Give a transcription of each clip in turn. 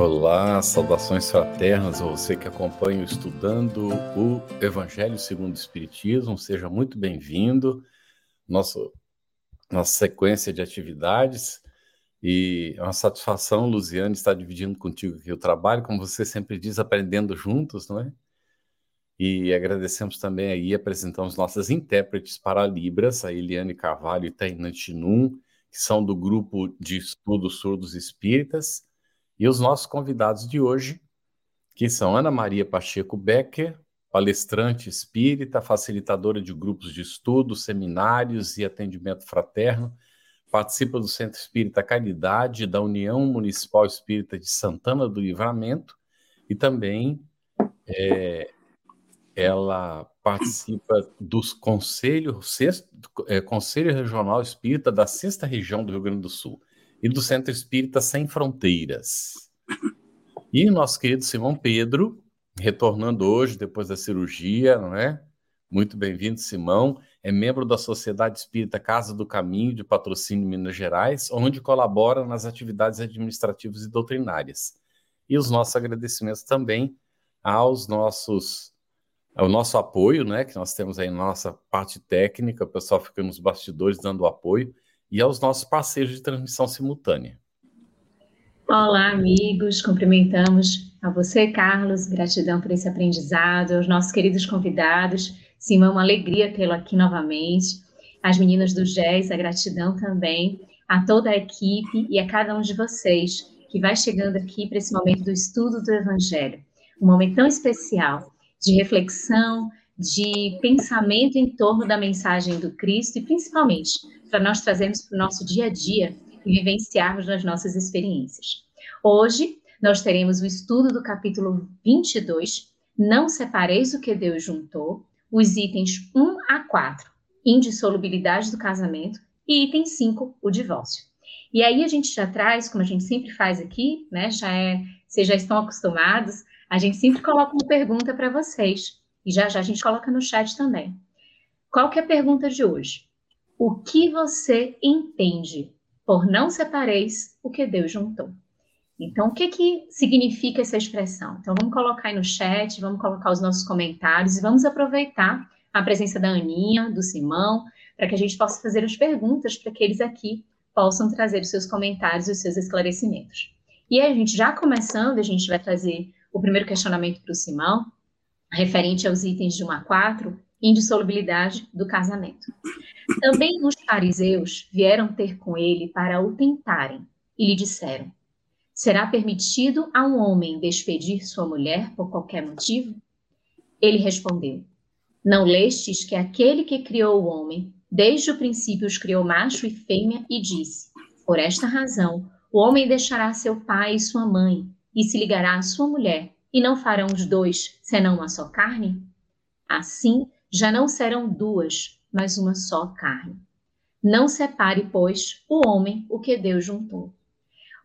Olá, saudações fraternas a você que acompanha o Estudando o Evangelho segundo o Espiritismo. Seja muito bem-vindo. Nosso nossa sequência de atividades e é uma satisfação, Luziane, estar dividindo contigo aqui o trabalho, como você sempre diz, aprendendo juntos, não é? E agradecemos também aí, apresentamos nossas intérpretes para Libras, a Eliane Carvalho e Tainan Chinum, que são do grupo de estudos surdos espíritas, e os nossos convidados de hoje, que são Ana Maria Pacheco Becker, palestrante espírita, facilitadora de grupos de estudo, seminários e atendimento fraterno, participa do Centro Espírita Caridade, da União Municipal Espírita de Santana do Livramento e também é, ela participa dos conselhos, sexto, é, Conselho Regional Espírita da Sexta Região do Rio Grande do Sul e do Centro Espírita Sem Fronteiras. E nosso querido Simão Pedro, retornando hoje depois da cirurgia, não é? Muito bem-vindo, Simão. É membro da Sociedade Espírita Casa do Caminho de Patrocínio Minas Gerais, onde colabora nas atividades administrativas e doutrinárias. E os nossos agradecimentos também aos nossos ao nosso apoio, né, que nós temos aí nossa parte técnica, o pessoal fica nos bastidores dando apoio, e aos nossos parceiros de transmissão simultânea. Olá, amigos, cumprimentamos a você, Carlos, gratidão por esse aprendizado, aos nossos queridos convidados, Simão, é uma alegria tê-lo aqui novamente, as meninas do GES, a gratidão também, a toda a equipe e a cada um de vocês que vai chegando aqui para esse momento do estudo do Evangelho, um momento tão especial de reflexão, de pensamento em torno da mensagem do Cristo e principalmente para nós trazermos para o nosso dia a dia e vivenciarmos nas nossas experiências. Hoje, nós teremos o estudo do capítulo 22, Não Separeis o que Deus juntou, os itens 1 a 4, Indissolubilidade do casamento, e item 5, o divórcio. E aí a gente já traz, como a gente sempre faz aqui, né? Já é, vocês já estão acostumados, a gente sempre coloca uma pergunta para vocês. E já já a gente coloca no chat também. Qual que é a pergunta de hoje? O que você entende por não separeis o que Deus juntou? Então, o que, que significa essa expressão? Então, vamos colocar aí no chat, vamos colocar os nossos comentários e vamos aproveitar a presença da Aninha, do Simão, para que a gente possa fazer as perguntas para que eles aqui possam trazer os seus comentários e os seus esclarecimentos. E aí, a gente já começando, a gente vai trazer o primeiro questionamento para o Simão, referente aos itens de 1 a 4, indissolubilidade do casamento. Também os fariseus vieram ter com ele para o tentarem e lhe disseram: Será permitido a um homem despedir sua mulher por qualquer motivo? Ele respondeu: Não lestes que aquele que criou o homem, desde o princípio os criou macho e fêmea, e disse: Por esta razão, o homem deixará seu pai e sua mãe, e se ligará à sua mulher, e não farão os dois senão uma só carne? Assim, já não serão duas, mas uma só carne. Não separe, pois, o homem o que Deus juntou.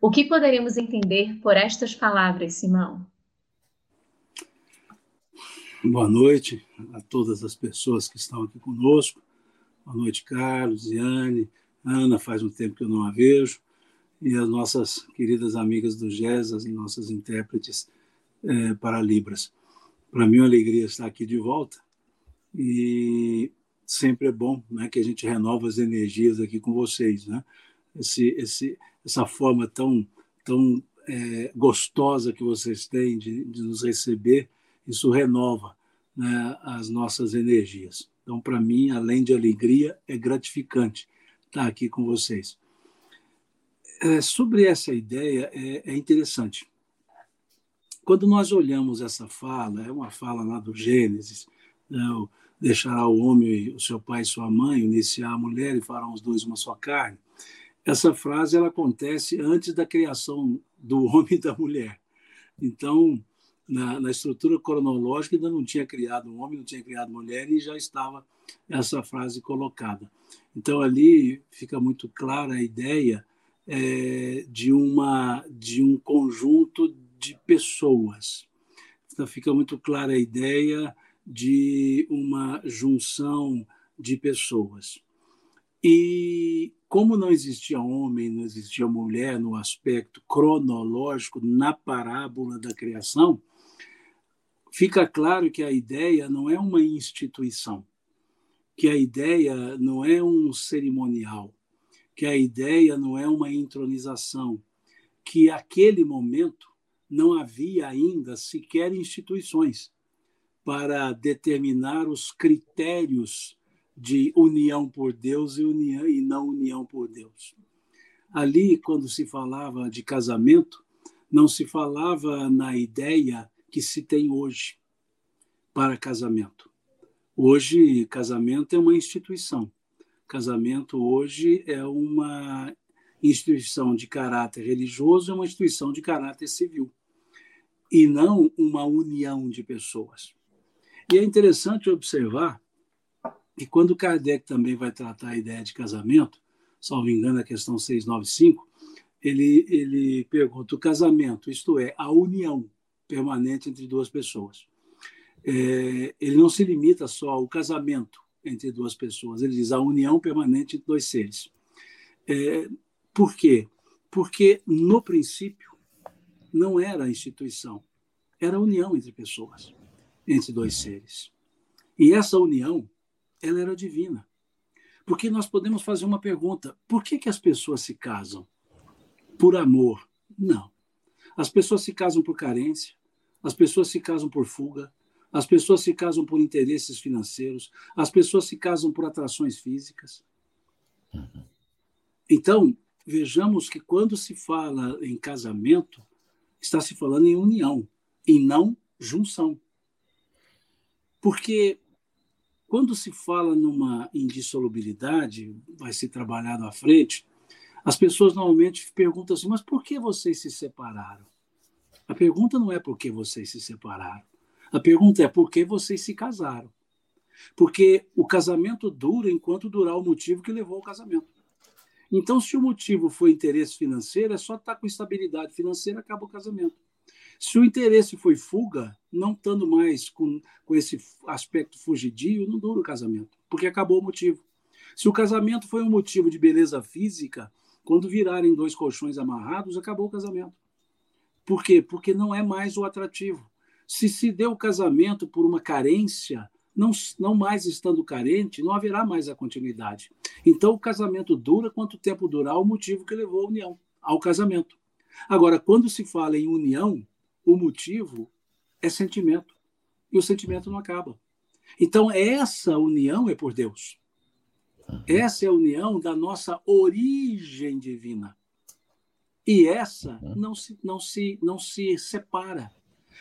O que poderemos entender por estas palavras, Simão? Boa noite a todas as pessoas que estão aqui conosco. Boa noite, Carlos, Iane, Ana, faz um tempo que eu não a vejo. E as nossas queridas amigas do GES, as nossas intérpretes é, para Libras. Para mim é uma alegria estar aqui de volta e sempre é bom né, que a gente renova as energias aqui com vocês. Né? Esse, esse, essa forma tão, tão é, gostosa que vocês têm de, de nos receber, isso renova né, as nossas energias. Então, para mim, além de alegria, é gratificante estar aqui com vocês. É, sobre essa ideia, é, é interessante. Quando nós olhamos essa fala, é uma fala lá do Gênesis, né, deixará o homem, o seu pai e sua mãe, iniciar a mulher e farão os dois uma só carne. Essa frase ela acontece antes da criação do homem e da mulher. Então, na, na, estrutura cronológica ainda não tinha criado um homem, não tinha criado mulher e já estava essa frase colocada. Então ali fica muito clara a ideia é, de uma de um conjunto de pessoas. Então fica muito clara a ideia de uma junção de pessoas. E como não existia homem, não existia mulher no aspecto cronológico na parábola da criação, fica claro que a ideia não é uma instituição, que a ideia não é um cerimonial, que a ideia não é uma entronização, que aquele momento não havia ainda sequer instituições para determinar os critérios de união por Deus e, união, e não união por Deus. Ali, quando se falava de casamento, não se falava na ideia que se tem hoje para casamento. Hoje, casamento é uma instituição. Casamento hoje é uma instituição de caráter religioso, é uma instituição de caráter civil, e não uma união de pessoas. E é interessante observar que quando Kardec também vai tratar a ideia de casamento, salvo engano, a questão 695, ele, ele pergunta o casamento, isto é, a união permanente entre duas pessoas. É, ele não se limita só ao casamento entre duas pessoas, ele diz a união permanente entre dois seres. É, por quê? Porque, no princípio, não era a instituição, era a união entre pessoas entre dois seres. E essa união, ela era divina. Porque nós podemos fazer uma pergunta: por que, que as pessoas se casam? Por amor? Não. As pessoas se casam por carência, as pessoas se casam por fuga, as pessoas se casam por interesses financeiros, as pessoas se casam por atrações físicas. Então, vejamos que quando se fala em casamento, está se falando em união e não junção. Porque quando se fala numa indissolubilidade, vai ser trabalhado à frente, as pessoas normalmente perguntam assim: mas por que vocês se separaram? A pergunta não é por que vocês se separaram. A pergunta é por que vocês se casaram. Porque o casamento dura enquanto durar o motivo que levou ao casamento. Então, se o motivo foi interesse financeiro, é só estar com estabilidade financeira, acaba o casamento. Se o interesse foi fuga, não estando mais com, com esse aspecto fugidio, não dura o casamento, porque acabou o motivo. Se o casamento foi um motivo de beleza física, quando virarem dois colchões amarrados, acabou o casamento. Por quê? Porque não é mais o atrativo. Se se deu o casamento por uma carência, não, não mais estando carente, não haverá mais a continuidade. Então, o casamento dura quanto tempo durar o motivo que levou à união, ao casamento. Agora, quando se fala em união, o motivo é sentimento. E o sentimento não acaba. Então, essa união é por Deus. Essa é a união da nossa origem divina. E essa não se, não se, não se separa.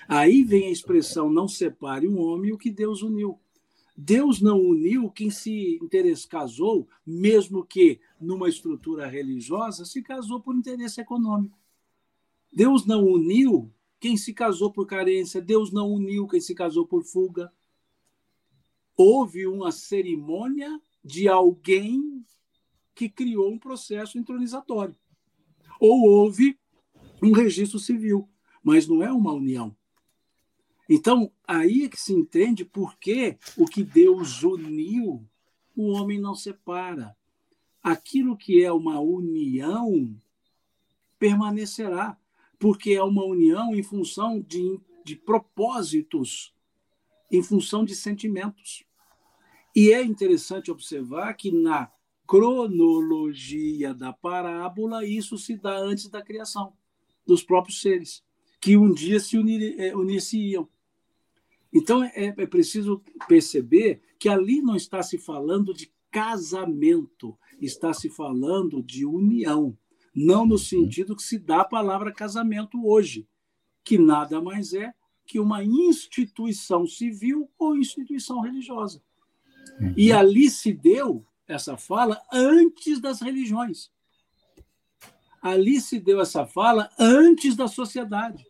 Aí vem a expressão: não separe um homem o que Deus uniu. Deus não uniu quem se interesse, casou, mesmo que numa estrutura religiosa, se casou por interesse econômico. Deus não uniu quem se casou por carência, Deus não uniu quem se casou por fuga. Houve uma cerimônia de alguém que criou um processo entronizatório. Ou houve um registro civil, mas não é uma união. Então, aí é que se entende por que o que Deus uniu, o homem não separa. Aquilo que é uma união permanecerá porque é uma união em função de, de propósitos, em função de sentimentos. E é interessante observar que na cronologia da parábola, isso se dá antes da criação dos próprios seres, que um dia se unir, é, unir-se-iam. Então é, é preciso perceber que ali não está se falando de casamento, está se falando de união não no uhum. sentido que se dá a palavra casamento hoje, que nada mais é que uma instituição civil ou instituição religiosa. Uhum. E ali se deu essa fala antes das religiões. Ali se deu essa fala antes da sociedade.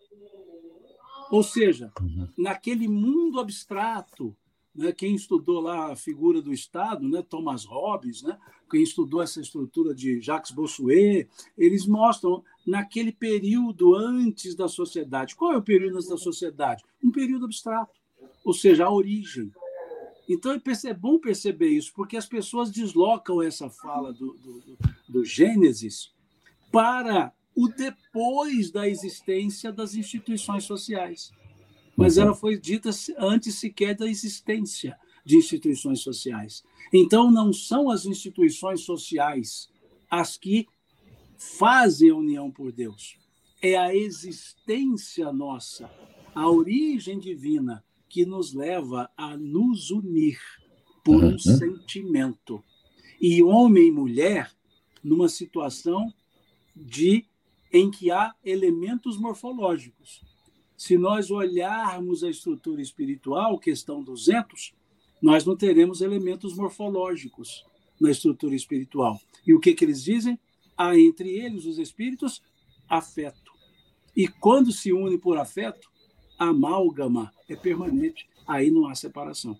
Ou seja, uhum. naquele mundo abstrato, né, quem estudou lá a figura do Estado, né, Thomas Hobbes, né, quem estudou essa estrutura de Jacques Bossuet, eles mostram naquele período antes da sociedade. Qual é o período antes da sociedade? Um período abstrato, ou seja, a origem. Então é bom perceber isso, porque as pessoas deslocam essa fala do, do, do Gênesis para o depois da existência das instituições sociais. Mas uhum. ela foi dita antes sequer da existência de instituições sociais. Então, não são as instituições sociais as que fazem a união por Deus. É a existência nossa, a origem divina que nos leva a nos unir por um uhum. sentimento. E homem e mulher numa situação de em que há elementos morfológicos. Se nós olharmos a estrutura espiritual, questão 200, nós não teremos elementos morfológicos na estrutura espiritual. E o que, que eles dizem? Há entre eles, os espíritos, afeto. E quando se une por afeto, a amálgama é permanente. Aí não há separação.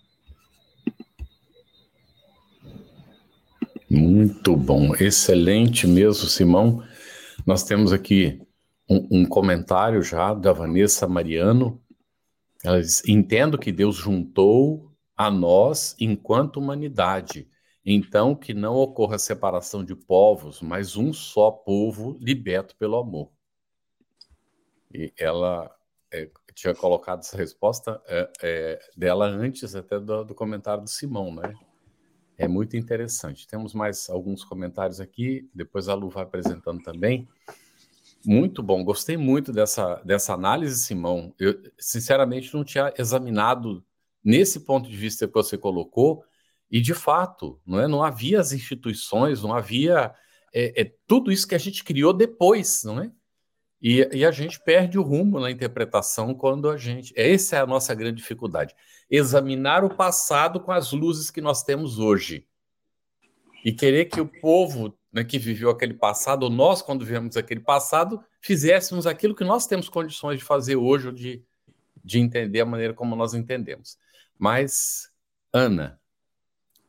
Muito bom, excelente mesmo, Simão. Nós temos aqui um, um comentário já da Vanessa Mariano. Ela diz: Entendo que Deus juntou a nós enquanto humanidade. Então, que não ocorra separação de povos, mas um só povo liberto pelo amor. E ela é, tinha colocado essa resposta é, é, dela antes até do, do, comentário do Simão, né? É muito interessante. Temos mais alguns comentários aqui, depois a Lu vai apresentando também. Muito bom, gostei muito dessa, dessa análise, Simão. Eu, sinceramente, não tinha examinado nesse ponto de vista que você colocou, e de fato, não, é? não havia as instituições, não havia é, é, tudo isso que a gente criou depois, não é? E, e, a gente perde o rumo na interpretação quando a gente. Essa é a nossa grande dificuldade. Examinar o passado com as luzes que nós temos hoje. E querer que o povo né, que viveu aquele passado, ou nós, quando vivemos aquele passado, fizéssemos aquilo que nós temos condições de fazer hoje, ou de, de entender a maneira como nós entendemos. Mas, Ana,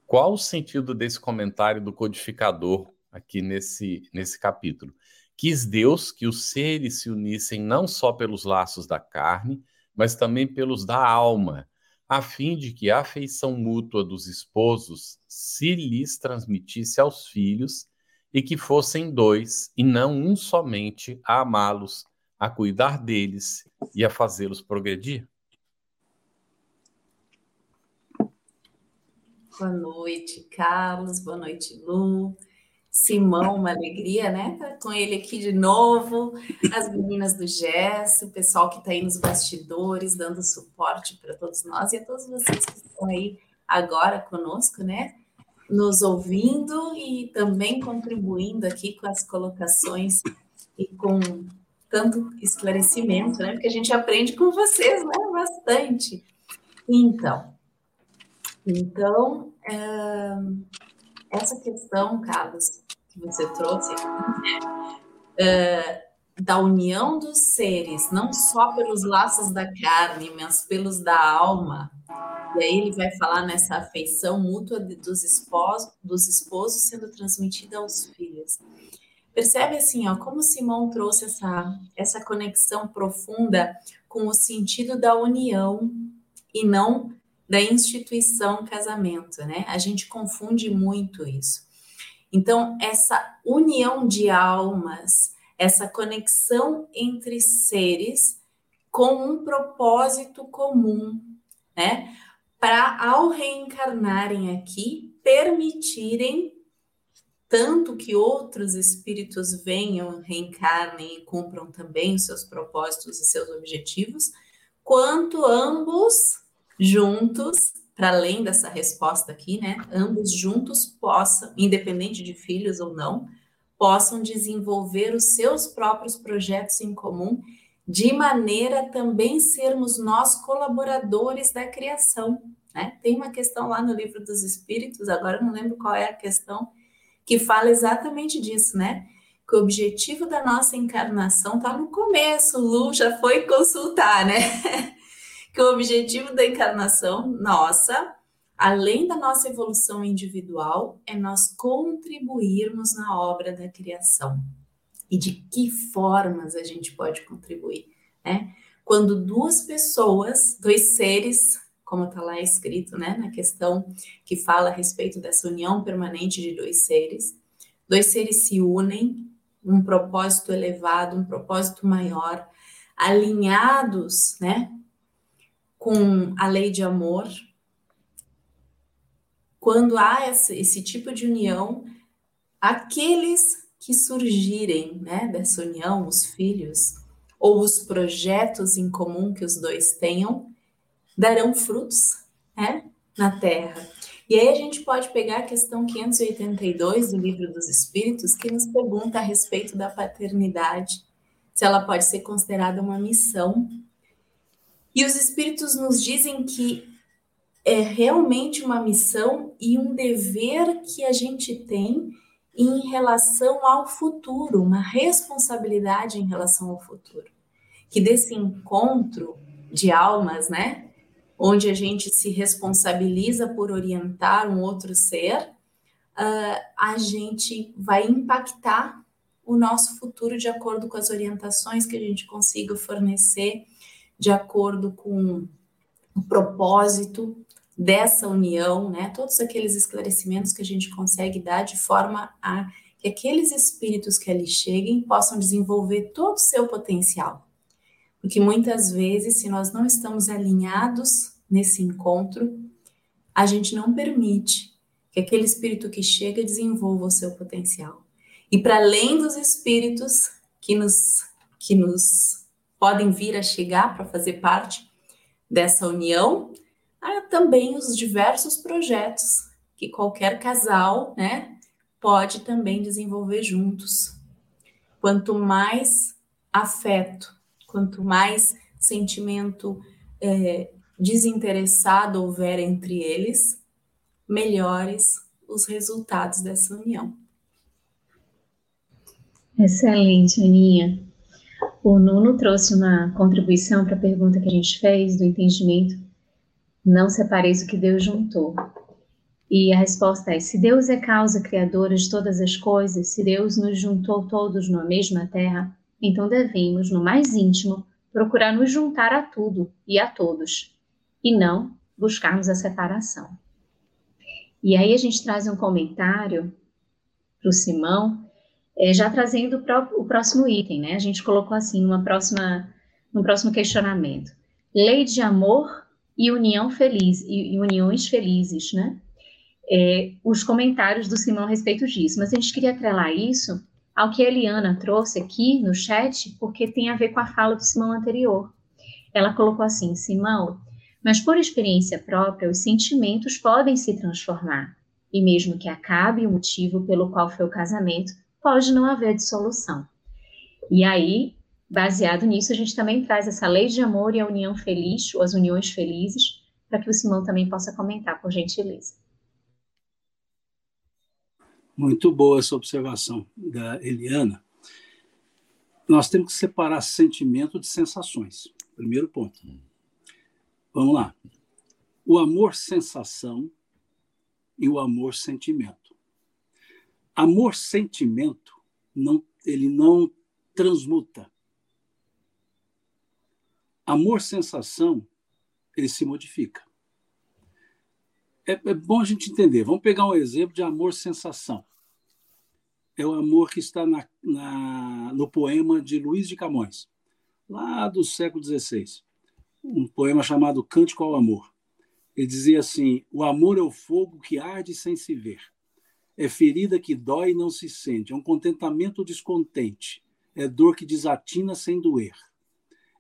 qual o sentido desse comentário do codificador aqui nesse, nesse capítulo? Quis Deus que os seres se unissem não só pelos laços da carne, mas também pelos da alma, a fim de que a afeição mútua dos esposos se lhes transmitisse aos filhos e que fossem dois e não um somente a amá-los, a cuidar deles e a fazê-los progredir? Boa noite, Carlos. Boa noite, Lu. Simão, uma alegria, né? Tá com ele aqui de novo, as meninas do GES, o pessoal que está aí nos bastidores, dando suporte para todos nós e a todos vocês que estão aí agora conosco, né? Nos ouvindo e também contribuindo aqui com as colocações e com tanto esclarecimento, né? Porque a gente aprende com vocês, né? Bastante. Então, então, essa questão, Carlos, que você trouxe, é, da união dos seres, não só pelos laços da carne, mas pelos da alma. E aí ele vai falar nessa afeição mútua dos esposos, dos esposos sendo transmitida aos filhos. Percebe assim, ó, como Simão trouxe essa, essa conexão profunda com o sentido da união e não da instituição casamento, né? A gente confunde muito isso. Então, essa união de almas, essa conexão entre seres com um propósito comum, né? Para ao reencarnarem aqui, permitirem tanto que outros espíritos venham, reencarnem e cumpram também seus propósitos e seus objetivos, quanto ambos juntos, para além dessa resposta aqui, né? Ambos juntos possam, independente de filhos ou não, possam desenvolver os seus próprios projetos em comum, de maneira também sermos nós colaboradores da criação. Né? Tem uma questão lá no livro dos Espíritos, agora não lembro qual é a questão, que fala exatamente disso, né? que o objetivo da nossa encarnação está no começo. Lu já foi consultar, né? que o objetivo da encarnação nossa, além da nossa evolução individual, é nós contribuirmos na obra da criação. E de que formas a gente pode contribuir, né? Quando duas pessoas, dois seres, como está lá escrito, né, na questão que fala a respeito dessa união permanente de dois seres, dois seres se unem um propósito elevado, um propósito maior, alinhados, né, com a lei de amor. Quando há esse, tipo de união, aqueles que surgirem, né, dessa união, os filhos ou os projetos em comum que os dois tenham, darão frutos, né, na terra. E aí a gente pode pegar a questão 582 do Livro dos Espíritos, que nos pergunta a respeito da paternidade, se ela pode ser considerada uma missão. E os Espíritos nos dizem que é realmente uma missão e um dever que a gente tem em relação ao futuro, uma responsabilidade em relação ao futuro. Que desse encontro de almas, né, onde a gente se responsabiliza por orientar um outro ser, uh, a gente vai impactar o nosso futuro de acordo com as orientações que a gente consiga fornecer, de acordo com o propósito dessa união, né? Todos aqueles esclarecimentos que a gente consegue dar de forma a que aqueles espíritos que ali cheguem possam desenvolver todo o seu potencial. Porque muitas vezes, se nós não estamos alinhados nesse encontro, a gente não permite que aquele espírito que chega desenvolva o seu potencial. E para além dos espíritos que nos que nos podem vir a chegar para fazer parte dessa união, há também os diversos projetos que qualquer casal, né, pode também desenvolver juntos. Quanto mais afeto quanto mais sentimento é, desinteressado houver entre eles, melhores os resultados dessa união. Excelente, Aninha. O Nuno trouxe uma contribuição para a pergunta que a gente fez do entendimento. Não separeis o que Deus juntou. E a resposta é: se Deus é causa criadora de todas as coisas, se Deus nos juntou todos numa mesma terra, então devemos, no mais íntimo, procurar nos juntar a tudo e a todos, e não buscarmos a separação. E aí a gente traz um comentário para o Simão, é, já trazendo o, o próximo item, né? A gente colocou assim uma próxima, um próximo questionamento. Lei de amor e união feliz e, e uniões felizes, né? É, os comentários do Simão a respeito disso. Mas a gente queria atrelar isso ao que a Eliana trouxe aqui no chat, porque tem a ver com a fala do Simão anterior. Ela colocou assim: Simão, mas por experiência própria, os sentimentos podem se transformar, e mesmo que acabe o motivo pelo qual foi o casamento, pode não haver dissolução. E aí, baseado nisso, a gente também traz essa lei de amor e a união feliz, ou as uniões felizes, para que o Simão também possa comentar, por gentileza. Muito boa essa observação da Eliana. Nós temos que separar sentimento de sensações. Primeiro ponto. Vamos lá. O amor-sensação e o amor-sentimento. Amor-sentimento, não, ele não transmuta. Amor-sensação, ele se modifica é, é bom a gente entender. Vamos pegar um exemplo de amor-sensação. É o amor que está na, na, no poema de Luiz de Camões, lá do século XVI. Um poema chamado Cântico ao Amor. Ele dizia assim: O amor é o fogo que arde sem se ver. É ferida que dói e não se sente. É um contentamento descontente. É dor que desatina sem doer.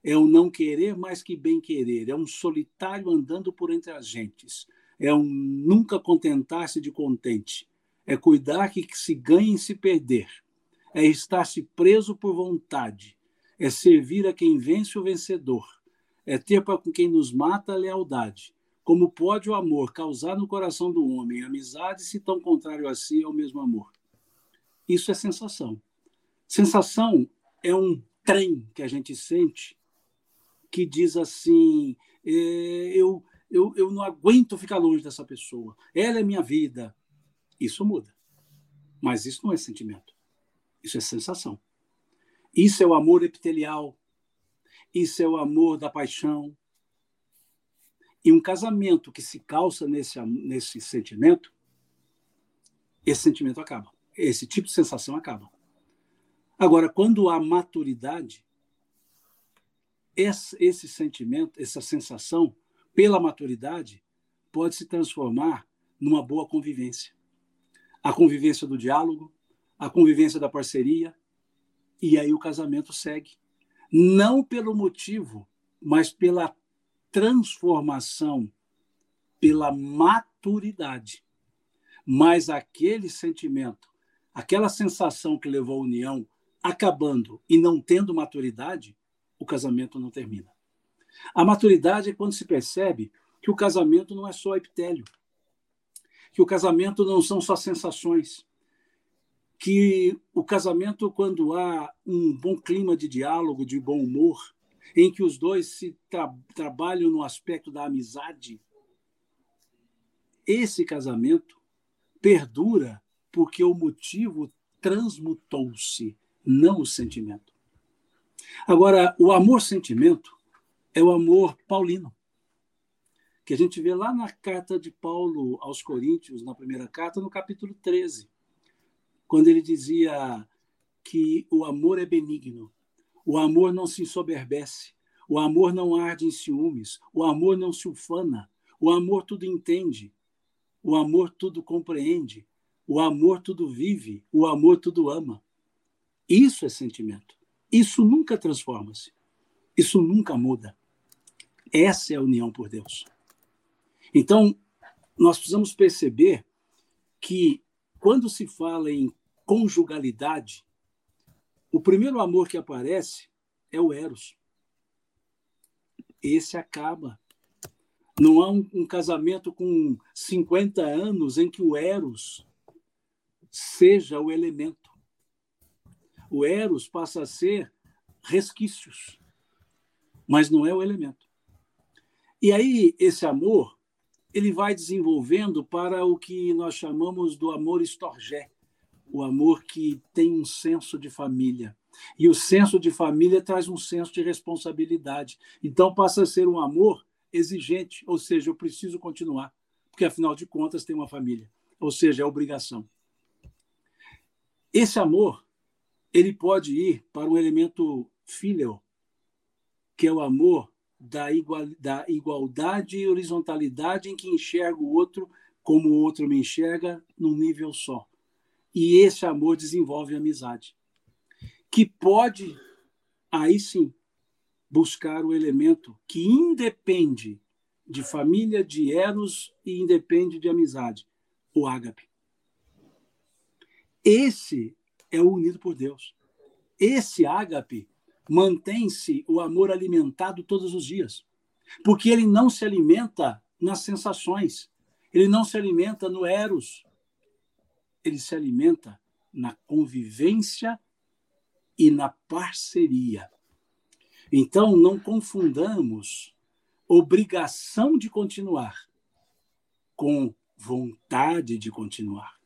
É um não querer mais que bem querer. É um solitário andando por entre as gentes é um nunca contentar-se de contente, é cuidar que se ganhe em se perder, é estar-se preso por vontade, é servir a quem vence o vencedor, é ter para quem nos mata a lealdade. Como pode o amor causar no coração do homem amizade se tão contrário a si é o mesmo amor? Isso é sensação. Sensação é um trem que a gente sente que diz assim: é, eu, eu, eu não aguento ficar longe dessa pessoa, ela é minha vida. Isso muda. Mas isso não é sentimento. Isso é sensação. Isso é o amor epitelial. Isso é o amor da paixão. E um casamento que se calça nesse, nesse sentimento, esse sentimento acaba. Esse tipo de sensação acaba. Agora, quando há maturidade, esse, esse sentimento, essa sensação, pela maturidade, pode se transformar numa boa convivência. A convivência do diálogo, a convivência da parceria, e aí o casamento segue. Não pelo motivo, mas pela transformação, pela maturidade. Mas aquele sentimento, aquela sensação que levou à união acabando e não tendo maturidade, o casamento não termina. A maturidade é quando se percebe que o casamento não é só epitélio, que o casamento não são só sensações, que o casamento, quando há um bom clima de diálogo, de bom humor, em que os dois se tra trabalham no aspecto da amizade, esse casamento perdura porque o motivo transmutou-se, não o sentimento. Agora, o amor-sentimento é o amor paulino, que a gente vê lá na carta de Paulo aos Coríntios, na primeira carta, no capítulo 13, quando ele dizia que o amor é benigno, o amor não se ensoberbece, o amor não arde em ciúmes, o amor não se ufana, o amor tudo entende, o amor tudo compreende, o amor tudo vive, o amor tudo ama. Isso é sentimento. Isso nunca transforma-se. Isso nunca muda. Essa é a união por Deus. Então, nós precisamos perceber que quando se fala em conjugalidade, o primeiro amor que aparece é o Eros. Esse acaba. Não há um, um casamento com 50 anos em que o Eros seja o elemento o Eros passa a ser resquícios, mas não é o elemento. E aí, esse amor, ele vai desenvolvendo para o que nós chamamos do amor estorgé, o amor que tem um senso de família. E o senso de família traz um senso de responsabilidade. Então passa a ser um amor exigente, ou seja, eu preciso continuar, porque afinal de contas tem uma família, ou seja, é obrigação. Esse amor ele pode ir para um elemento filial, que é o amor da, igual, da igualdade e horizontalidade em que enxerga o outro como o outro me enxerga num nível só. E esse amor desenvolve amizade, que pode, aí sim, buscar o elemento que independe de família, de eros e independe de amizade, o ágape. Esse é o unido por Deus. Esse ágape mantém-se o amor alimentado todos os dias, porque ele não se alimenta nas sensações, ele não se alimenta no eros, ele se alimenta na convivência e na parceria. Então, não confundamos obrigação de continuar com vontade de continuar.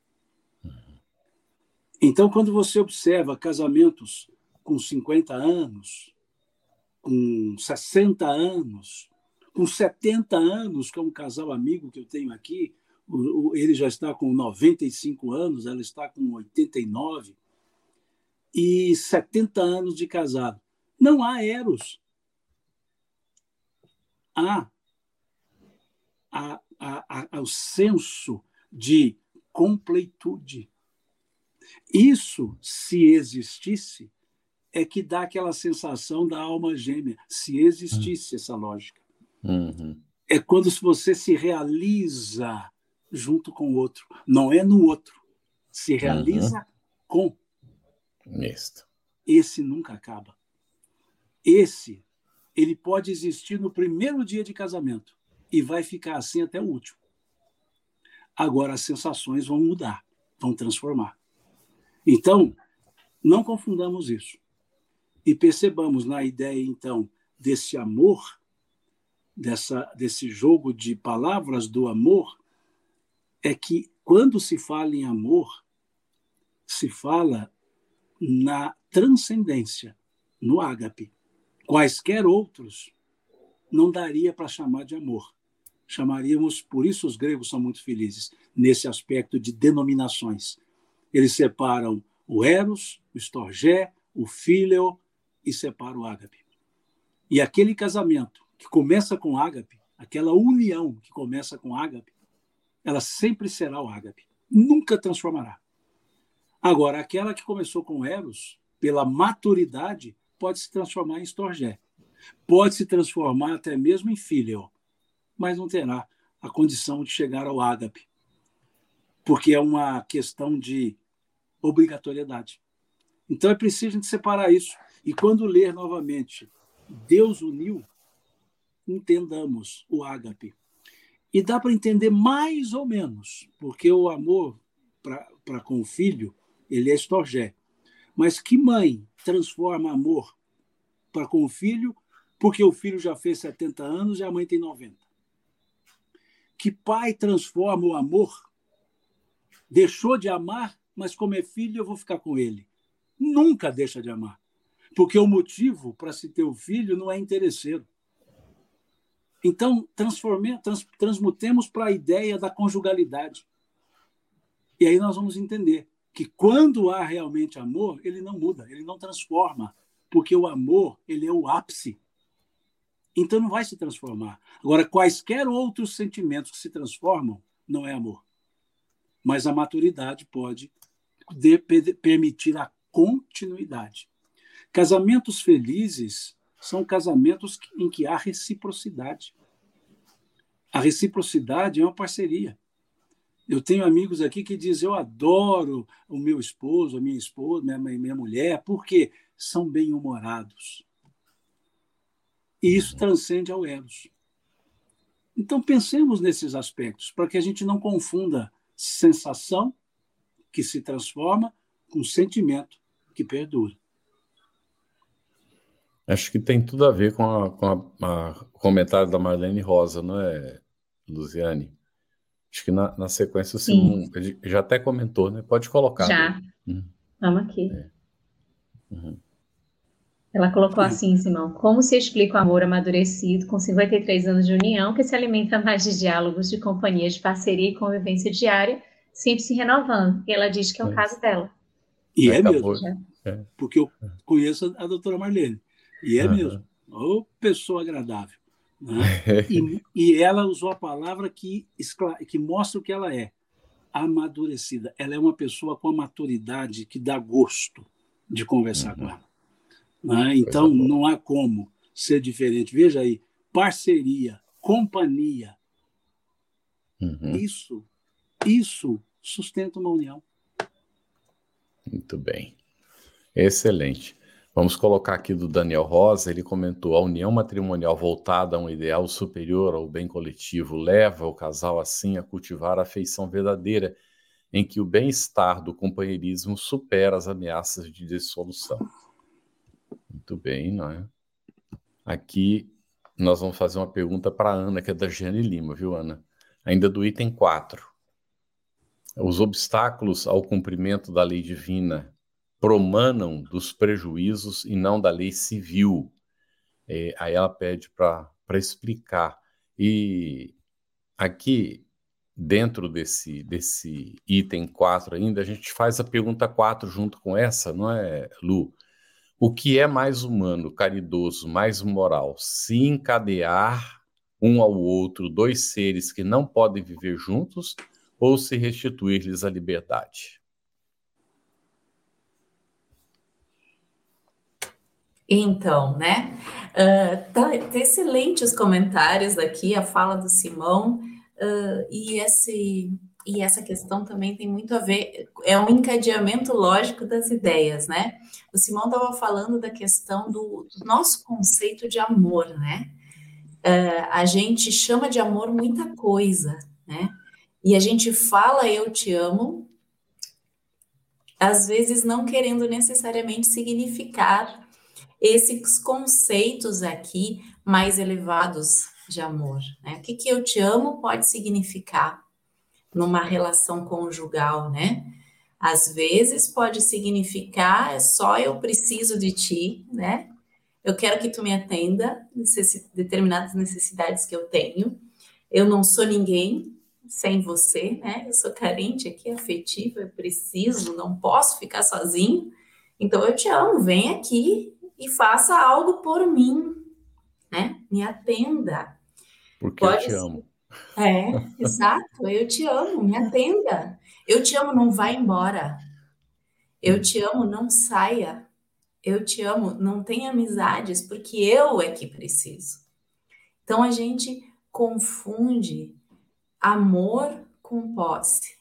Então, quando você observa casamentos com 50 anos, com 60 anos, com 70 anos, que é um casal amigo que eu tenho aqui, ele já está com 95 anos, ela está com 89, e 70 anos de casado. Não há eros. Há, há, há, há o senso de completude. Isso, se existisse, é que dá aquela sensação da alma gêmea, se existisse essa lógica. Uhum. É quando você se realiza junto com o outro, não é no outro, se realiza uhum. com. Isso. Esse nunca acaba. Esse, ele pode existir no primeiro dia de casamento e vai ficar assim até o último. Agora as sensações vão mudar, vão transformar. Então, Não confundamos isso. E percebamos na ideia, então, desse amor, dessa, desse jogo de palavras do amor, é que quando se fala em amor, se fala na transcendência, no ágape. Quaisquer outros não daria para chamar de amor. Chamaríamos, por isso os gregos são muito felizes, nesse aspecto de denominações. Eles separam o eros, o storgé, o fileo e separam o ágape. E aquele casamento que começa com ágape, aquela união que começa com ágape, ela sempre será o ágape, nunca transformará. Agora, aquela que começou com eros, pela maturidade, pode se transformar em storgé. Pode se transformar até mesmo em filho, mas não terá a condição de chegar ao ágape, porque é uma questão de obrigatoriedade. Então é preciso a gente separar isso. E quando ler novamente Deus uniu, entendamos o ágape. E dá para entender mais ou menos, porque o amor para com o filho, ele é estorgé. Mas que mãe transforma amor para com o filho, porque o filho já fez 70 anos e a mãe tem 90? Que pai transforma o amor? Deixou de amar, mas como é filho, eu vou ficar com ele. Nunca deixa de amar. Porque o motivo para se ter o filho não é interesseiro. Então, trans, transmutemos para a ideia da conjugalidade. E aí nós vamos entender que quando há realmente amor, ele não muda, ele não transforma, porque o amor, ele é o ápice. Então não vai se transformar. Agora, quaisquer outros sentimentos que se transformam, não é amor. Mas a maturidade pode de, permitir a continuidade. Casamentos felizes são casamentos em que há reciprocidade. A reciprocidade é uma parceria. Eu tenho amigos aqui que dizem: Eu adoro o meu esposo, a minha esposa, minha, minha mulher, porque são bem-humorados. E isso transcende ao Eros. Então, pensemos nesses aspectos, para que a gente não confunda sensação, que se transforma, com sentimento, que perdura. Acho que tem tudo a ver com, a, com a, a, o comentário da Marlene Rosa, não é, Luziane? Acho que na, na sequência o Simão já até comentou, né? Pode colocar. Já. Né? Vamos aqui. É. Uhum. Ela colocou assim, Simão: como se explica o amor amadurecido com 53 anos de união que se alimenta mais de diálogos, de companhia, de parceria e convivência diária, sempre se renovando? E ela diz que é o é. caso dela. E é mesmo. É. Porque eu conheço a doutora Marlene. E é uhum. mesmo. Ô, pessoa agradável. Né? e, e, ela usou a palavra que, que mostra o que ela é. Amadurecida. Ela é uma pessoa com a maturidade que dá gosto de conversar uhum. com ela. Né? Então, não há como ser diferente. Veja aí, parceria, companhia. Uhum. Isso, isso sustenta uma união. Muito bem. Excelente. Vamos colocar aqui do Daniel Rosa, ele comentou: a união matrimonial voltada a um ideal superior ao bem coletivo leva o casal assim a cultivar a afeição verdadeira, em que o bem-estar do companheirismo supera as ameaças de dissolução. Muito bem, não é? Aqui nós vamos fazer uma pergunta para a Ana, que é da Jane Lima, viu, Ana? Ainda do item 4. Os obstáculos ao cumprimento da lei divina promanam dos prejuízos e não da lei civil. É, aí ela pede para explicar. E aqui, dentro desse, desse item 4 ainda, a gente faz a pergunta 4 junto com essa, não é, Lu? O que é mais humano, caridoso, mais moral? Se encadear um ao outro dois seres que não podem viver juntos ou se restituir-lhes a liberdade? Então, né? Uh, tá, excelente os comentários aqui, a fala do Simão, uh, e, esse, e essa questão também tem muito a ver, é um encadeamento lógico das ideias, né? O Simão estava falando da questão do, do, nosso conceito de amor, né? Uh, a gente chama de amor muita coisa, né? E a gente fala eu te amo, às vezes não querendo necessariamente significar esses conceitos aqui mais elevados de amor. Né? O que, que eu te amo pode significar numa relação conjugal, né? Às vezes pode significar é só eu preciso de ti, né? Eu quero que tu me atenda necess... determinadas necessidades que eu tenho. Eu não sou ninguém sem você, né? Eu sou carente aqui, afetiva, eu preciso, não posso ficar sozinho. Então eu te amo, vem aqui e faça algo por mim, né? Me atenda. Porque Pode eu te amo. É, exato. Eu te amo, me atenda. Eu te amo, não vá embora. Eu te amo, não saia. Eu te amo, não tenha amizades, porque eu é que preciso. Então a gente confunde amor com posse,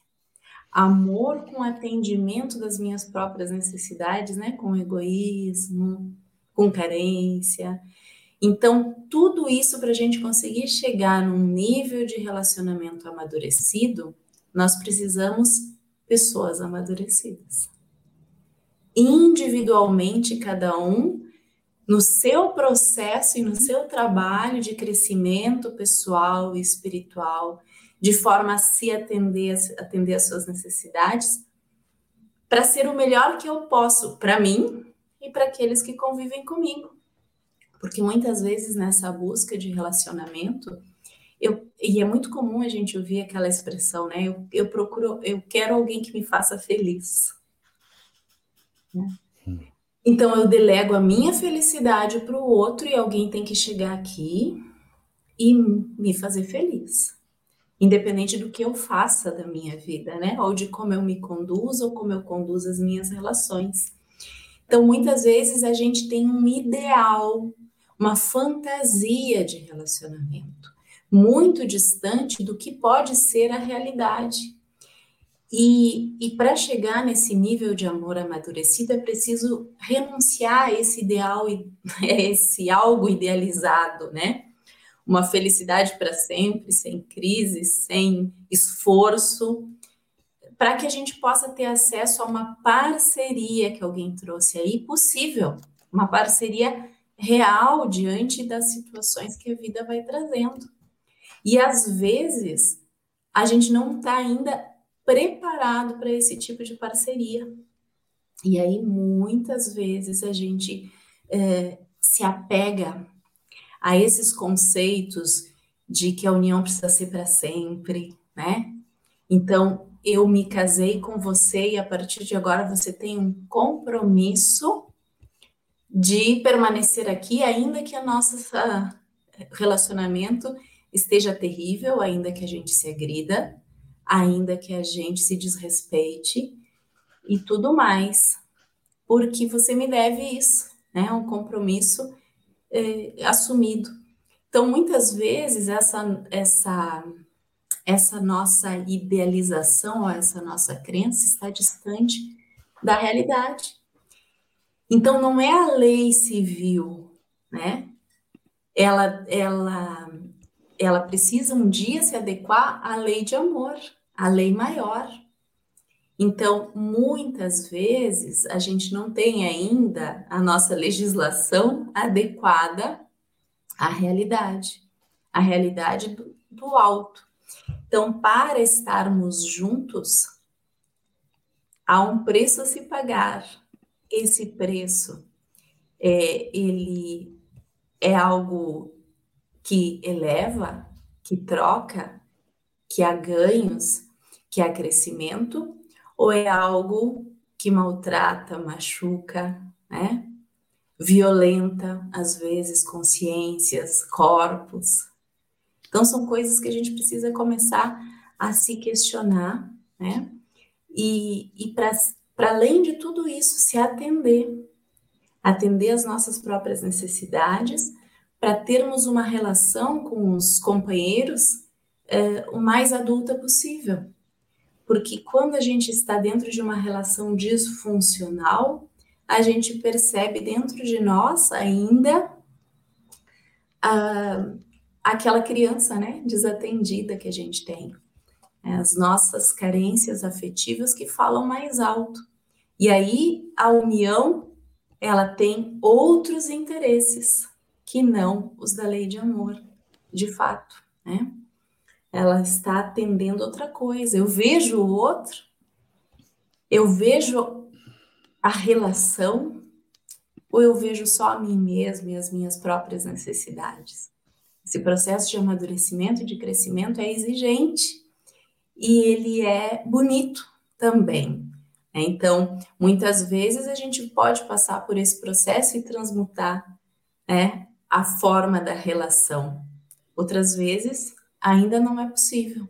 amor com atendimento das minhas próprias necessidades, né? Com egoísmo, com carência. Então, tudo isso para a gente conseguir chegar num nível de relacionamento amadurecido, nós precisamos pessoas amadurecidas. Individualmente, cada um, no seu processo e no seu trabalho de crescimento pessoal e espiritual, de forma a se atender, atender às suas necessidades, para ser o melhor que eu posso para mim e para aqueles que convivem comigo. Porque muitas vezes nessa busca de relacionamento, eu, e é muito comum a gente ouvir aquela expressão, né? Eu, eu procuro, eu quero alguém que me faça feliz. Né? Então eu delego a minha felicidade para o outro e alguém tem que chegar aqui e me fazer feliz. Independente do que eu faça da minha vida, né? Ou de como eu me conduzo ou como eu conduzo as minhas relações. Então, muitas vezes a gente tem um ideal uma fantasia de relacionamento, muito distante do que pode ser a realidade. E, e para chegar nesse nível de amor amadurecido, é preciso renunciar a esse ideal, a esse algo idealizado, né? Uma felicidade para sempre, sem crise, sem esforço, para que a gente possa ter acesso a uma parceria que alguém trouxe aí, possível, uma parceria real diante das situações que a vida vai trazendo. E às vezes a gente não está ainda preparado para esse tipo de parceria. E aí muitas vezes a gente é, se apega a esses conceitos de que a união precisa ser para sempre, né? Então eu me casei com você e a partir de agora você tem um compromisso de permanecer aqui, ainda que o nosso relacionamento esteja terrível, ainda que a gente se agrida, ainda que a gente se desrespeite e tudo mais, porque você me deve isso, né? Um compromisso é, assumido. Então, muitas vezes essa essa essa nossa idealização, essa nossa crença está distante da realidade. Então, não é a lei civil, né? Ela, ela, ela precisa um dia se adequar à lei de amor, à lei maior. Então, muitas vezes, a gente não tem ainda a nossa legislação adequada à realidade, à realidade do, do alto. Então, para estarmos juntos, há um preço a se pagar, esse preço é, ele é algo que eleva, que troca, que há ganhos, que há crescimento, ou é algo que maltrata, machuca, né? Violenta, às vezes, consciências, corpos. Então, são coisas que a gente precisa começar a se questionar, né? E, e para além de tudo isso, se atender, atender às nossas próprias necessidades, para termos uma relação com os companheiros é, o mais adulta possível. Porque quando a gente está dentro de uma relação disfuncional, a gente percebe dentro de nós ainda a, aquela criança né, desatendida que a gente tem. As nossas carências afetivas que falam mais alto. E aí a união, ela tem outros interesses que não os da lei de amor, de fato, né? Ela está atendendo outra coisa. Eu vejo o outro, eu vejo a relação, ou eu vejo só a mim mesmo e as minhas próprias necessidades. Esse processo de amadurecimento e de crescimento é exigente e ele é bonito também. Né? Então, muitas vezes a gente pode passar por esse processo e transmutar né, a forma da relação. Outras vezes, ainda não é possível.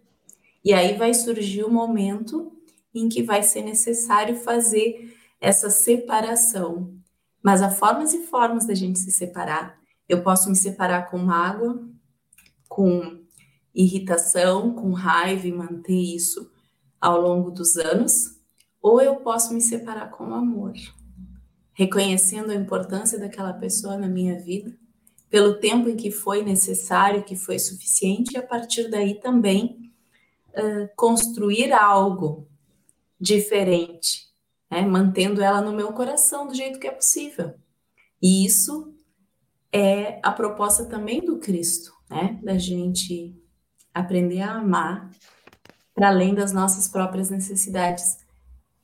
E aí vai surgir o momento em que vai ser necessário fazer essa separação. Mas há formas e formas da gente se separar. Eu posso me separar com mágoa, com irritação, com raiva e manter isso ao longo dos anos, ou eu posso me separar com amor, reconhecendo a importância daquela pessoa na minha vida, pelo tempo em que foi necessário, que foi suficiente, e a partir daí também uh, construir algo diferente, né? mantendo ela no meu coração do jeito que é possível. E isso é a proposta também do Cristo, né? Da gente aprender a amar para além das nossas próprias necessidades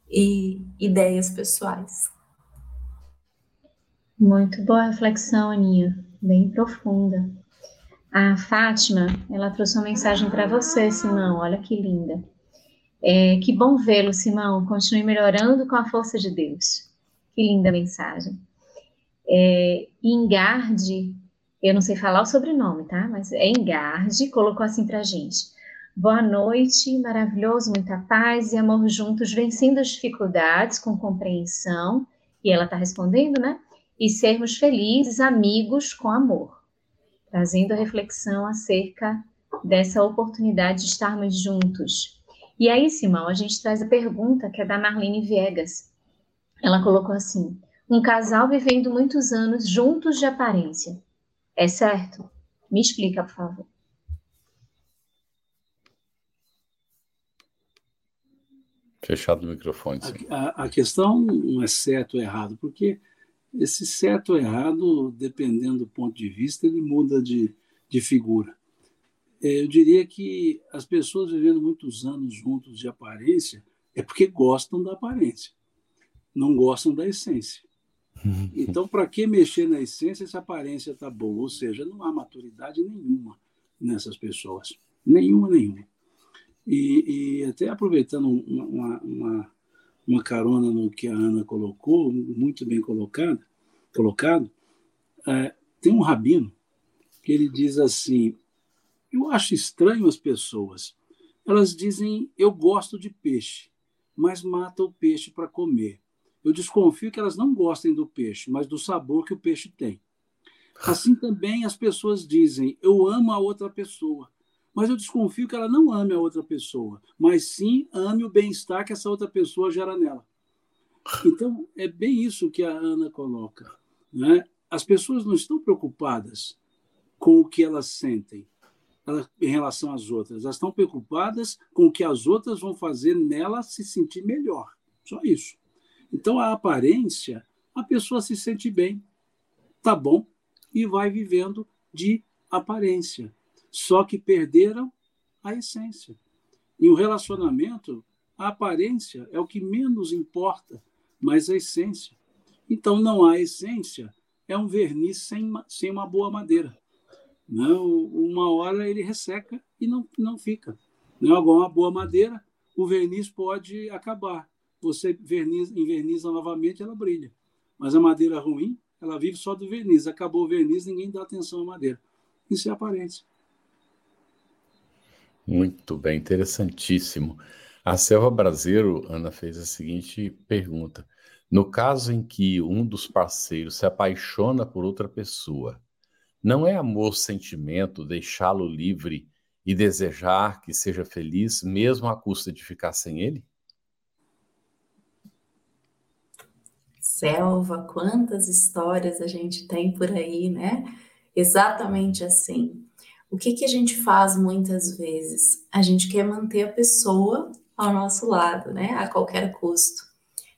e ideias pessoais. Muito boa reflexão, Aninha, bem profunda. A Fátima, ela trouxe uma mensagem para você, Simão. Olha que linda. É, que bom vê-lo, Simão. Continue melhorando com a força de Deus. Que linda mensagem. É, Ingarde, eu não sei falar o sobrenome, tá? Mas é Ingarde, colocou assim para gente. Boa noite, maravilhoso, muita paz e amor juntos, vencendo as dificuldades com compreensão. E ela está respondendo, né? E sermos felizes, amigos com amor. Trazendo a reflexão acerca dessa oportunidade de estarmos juntos. E aí, Simão, a gente traz a pergunta que é da Marlene Viegas. Ela colocou assim: um casal vivendo muitos anos juntos de aparência. É certo? Me explica, por favor. Fechado o microfone. A, a, a, questão não é certo ou errado, porque esse certo ou errado, dependendo do ponto de vista, ele muda de, de figura. É, eu diria que as pessoas vivendo muitos anos juntos de aparência é porque gostam da aparência, não gostam da essência. Então, para que mexer na essência se a aparência está boa? Ou seja, não há maturidade nenhuma nessas pessoas. Nenhuma, nenhuma. E, e até aproveitando uma, uma, uma, carona no que a Ana colocou, muito bem colocado, colocado é, tem um rabino que ele diz assim: Eu acho estranho as pessoas. Elas dizem, eu gosto de peixe, mas matam o peixe para comer. Eu desconfio que elas não gostem do peixe, mas do sabor que o peixe tem. Assim também as pessoas dizem, eu amo a outra pessoa, mas eu desconfio que ela não ame a outra pessoa, mas sim ame o bem-estar que essa outra pessoa gera nela. Então, é bem isso que a Ana coloca. Né? As pessoas não estão preocupadas com o que elas sentem em relação às outras, elas estão preocupadas com o que as outras vão fazer nela se sentir melhor. Só isso. Então, a aparência, a pessoa se sente bem, tá bom, e vai vivendo de aparência só que perderam a essência. Em um relacionamento, a aparência é o que menos importa, mas a essência. Então, não há essência, é um verniz sem, sem uma boa madeira. Não, uma hora ele resseca e não, não fica. Não, agora, uma boa madeira, o verniz pode acabar. Você verniz, enverniza novamente, ela brilha. Mas a madeira ruim, ela vive só do verniz. Acabou o verniz, ninguém dá atenção à madeira. Isso é aparência. Muito bem, interessantíssimo. A Selva Brasileiro, Ana, fez a seguinte pergunta. No caso em que um dos parceiros se apaixona por outra pessoa, não é amor sentimento deixá-lo livre e desejar que seja feliz, mesmo à custa de ficar sem ele? Selva, quantas histórias a gente tem por aí, né? Exatamente assim. O que, que a gente faz muitas vezes? A gente quer manter a pessoa ao nosso lado, né? A qualquer custo.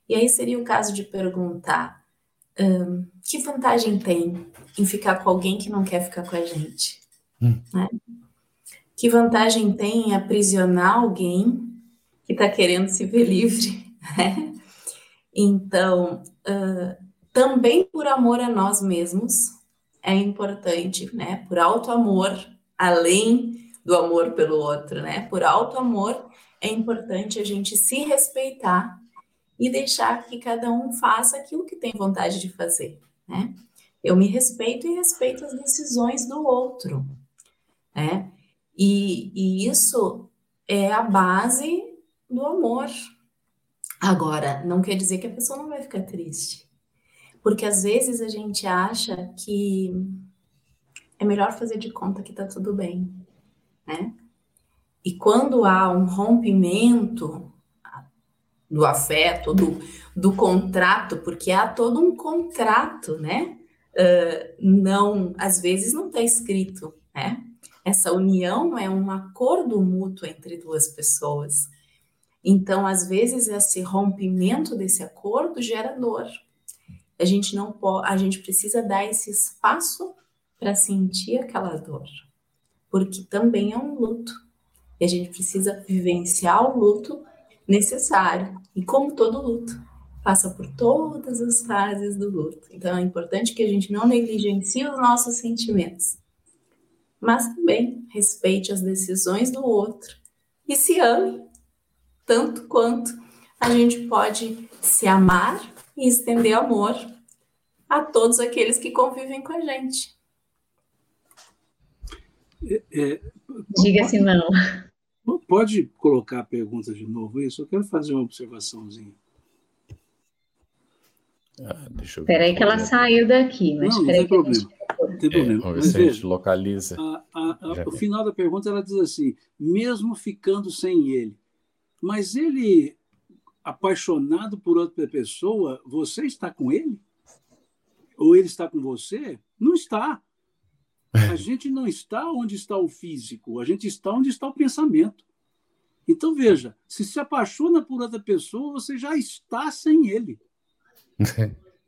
E aí seria o caso de perguntar: um, que vantagem tem em ficar com alguém que não quer ficar com a gente? Hum. Né? Que vantagem tem em aprisionar alguém que está querendo se ver livre? Né? Então, também por amor a nós mesmos, é importante, né? Por alto amor, além do amor pelo outro, né? Por alto amor, é importante a gente se respeitar e deixar que cada um faça aquilo que tem vontade de fazer, né? Eu me respeito e respeito as decisões do outro, né? E, e isso é a base do amor. Agora, não quer dizer que a pessoa não vai ficar triste. Porque às vezes a gente acha que é melhor fazer de conta que tá tudo bem, né? E quando há um rompimento do afeto, do, do contrato, porque há todo um contrato, né? Uh, não, às vezes não está escrito, né? Essa união é um acordo mútuo entre duas pessoas. Então, às vezes, esse rompimento desse acordo gera dor. A gente não pode, a gente precisa dar esse espaço para sentir aquela dor, porque também é um luto. E a gente precisa vivenciar o luto necessário. E como todo luto, passa por todas as fases do luto. Então é importante que a gente não negligencie os nossos sentimentos, mas também respeite as decisões do outro e se ame tanto quanto a gente pode se amar e estender amor a todos aqueles que convivem com a gente. É, é, Diga assim, não. Pode colocar a pergunta de novo isso? Eu quero fazer uma observaçãozinha. Ah, Espera aí que ela saiu daqui. Mas não, não tem problema. Não tem problema. É, vamos ver se a gente localiza. A, a, a, o final da pergunta ela diz assim: mesmo ficando sem ele, mas ele apaixonado por outra pessoa, você está com ele? Ou ele está com você? Não está. A gente não está onde está o físico, a gente está onde está o pensamento. Então, veja, se se apaixona por outra pessoa, você já está sem ele.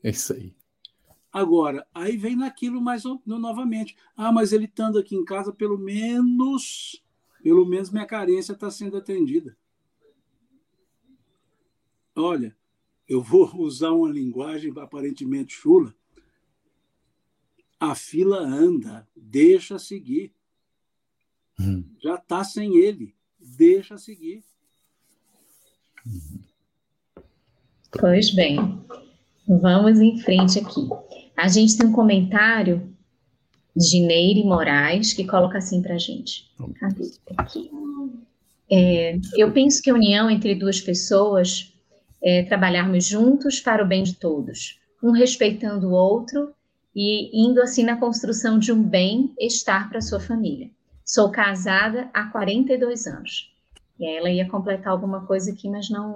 É isso aí. Agora, aí vem naquilo mais novamente. Ah, mas ele estando aqui em casa, pelo menos, pelo menos minha carência está sendo atendida. Olha, eu vou usar uma linguagem aparentemente chula, a fila anda, deixa seguir. Hum. Já está sem ele, deixa seguir. Pois bem, vamos em frente aqui. A gente tem um comentário de Neire Moraes que coloca assim para a gente. Aqui. É, eu penso que a união entre duas pessoas é trabalharmos juntos para o bem de todos, um respeitando o outro e indo assim na construção de um bem-estar para sua família. Sou casada há 42 anos. E aí ela ia completar alguma coisa aqui, mas não,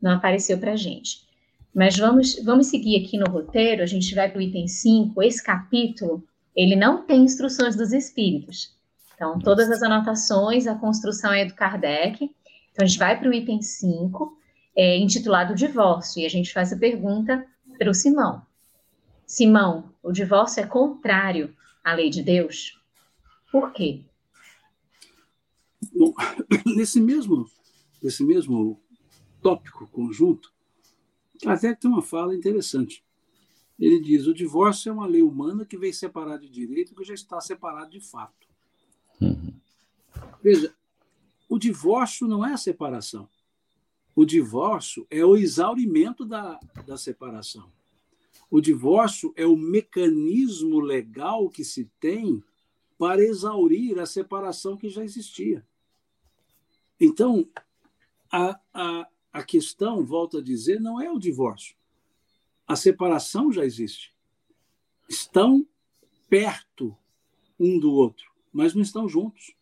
não apareceu para a gente. Mas vamos, vamos seguir aqui no roteiro, a gente vai para o item 5. Esse capítulo, ele não tem instruções dos espíritos. Então, todas as anotações, a construção é do Kardec. Então, a gente vai para o item 5, é, intitulado Divórcio, e a gente faz a pergunta para o Simão. Simão, o divórcio é contrário à lei de Deus? Por quê? Bom, nesse mesmo, nesse mesmo tópico conjunto, Kardec tem uma fala interessante. Ele diz: o divórcio é uma lei humana que vem separar de direito que já está separado de fato. Uhum. Veja, o divórcio não é a separação. O divórcio é o exaurimento da, da separação. O divórcio é o mecanismo legal que se tem para exaurir a separação que já existia. Então, a, a, a questão, volto a dizer, não é o divórcio. A separação já existe. Estão perto um do outro, mas não estão juntos.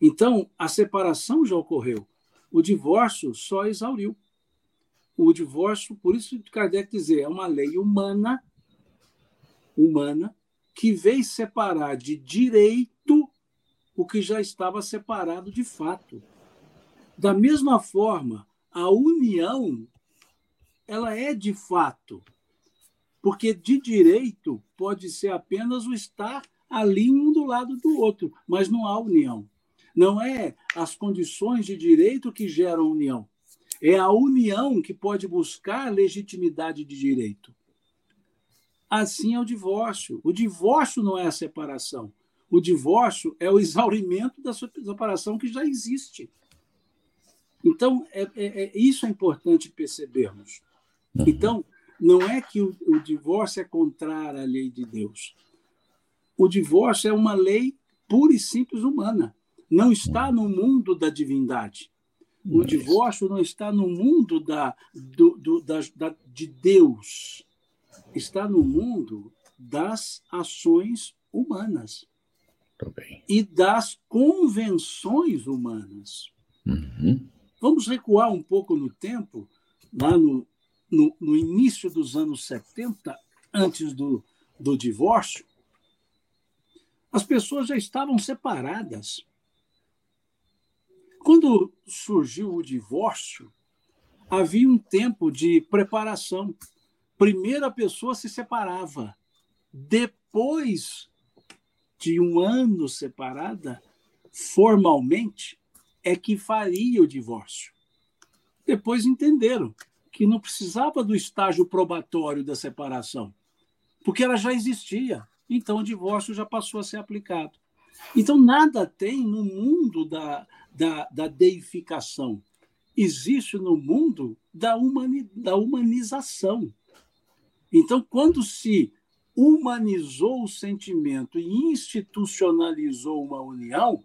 Então, a separação já ocorreu. O divórcio só exauriu o divórcio, por isso Kardec dizer, é uma lei humana, humana, que veio separar de direito o que já estava separado de fato. Da mesma forma, a união ela é de fato. Porque de direito pode ser apenas o estar ali um do lado do outro, mas não há união. Não é as condições de direito que geram união. É a união que pode buscar legitimidade de direito. Assim é o divórcio. O divórcio não é a separação. O divórcio é o exaurimento da separação que já existe. Então, é, é, é isso é importante percebermos. Uhum. Então, não é que o, o divórcio é contrário à lei de Deus. O divórcio é uma lei pura e simples humana. Não está no mundo da divindade. O divórcio não está no mundo da, do, do, da, da, de Deus. Está no mundo das ações humanas e das convenções humanas. Uhum. Vamos recuar um pouco no tempo, lá no, no, no início dos anos 70, antes do, do divórcio, as pessoas já estavam separadas. Quando surgiu o divórcio, havia um tempo de preparação. Primeiro a pessoa se separava, depois de um ano separada, formalmente, é que faria o divórcio. Depois entenderam que não precisava do estágio probatório da separação, porque ela já existia então o divórcio já passou a ser aplicado. Então, nada tem no mundo da, da, da deificação. Existe no mundo da, humani, da humanização. Então, quando se humanizou o sentimento e institucionalizou uma união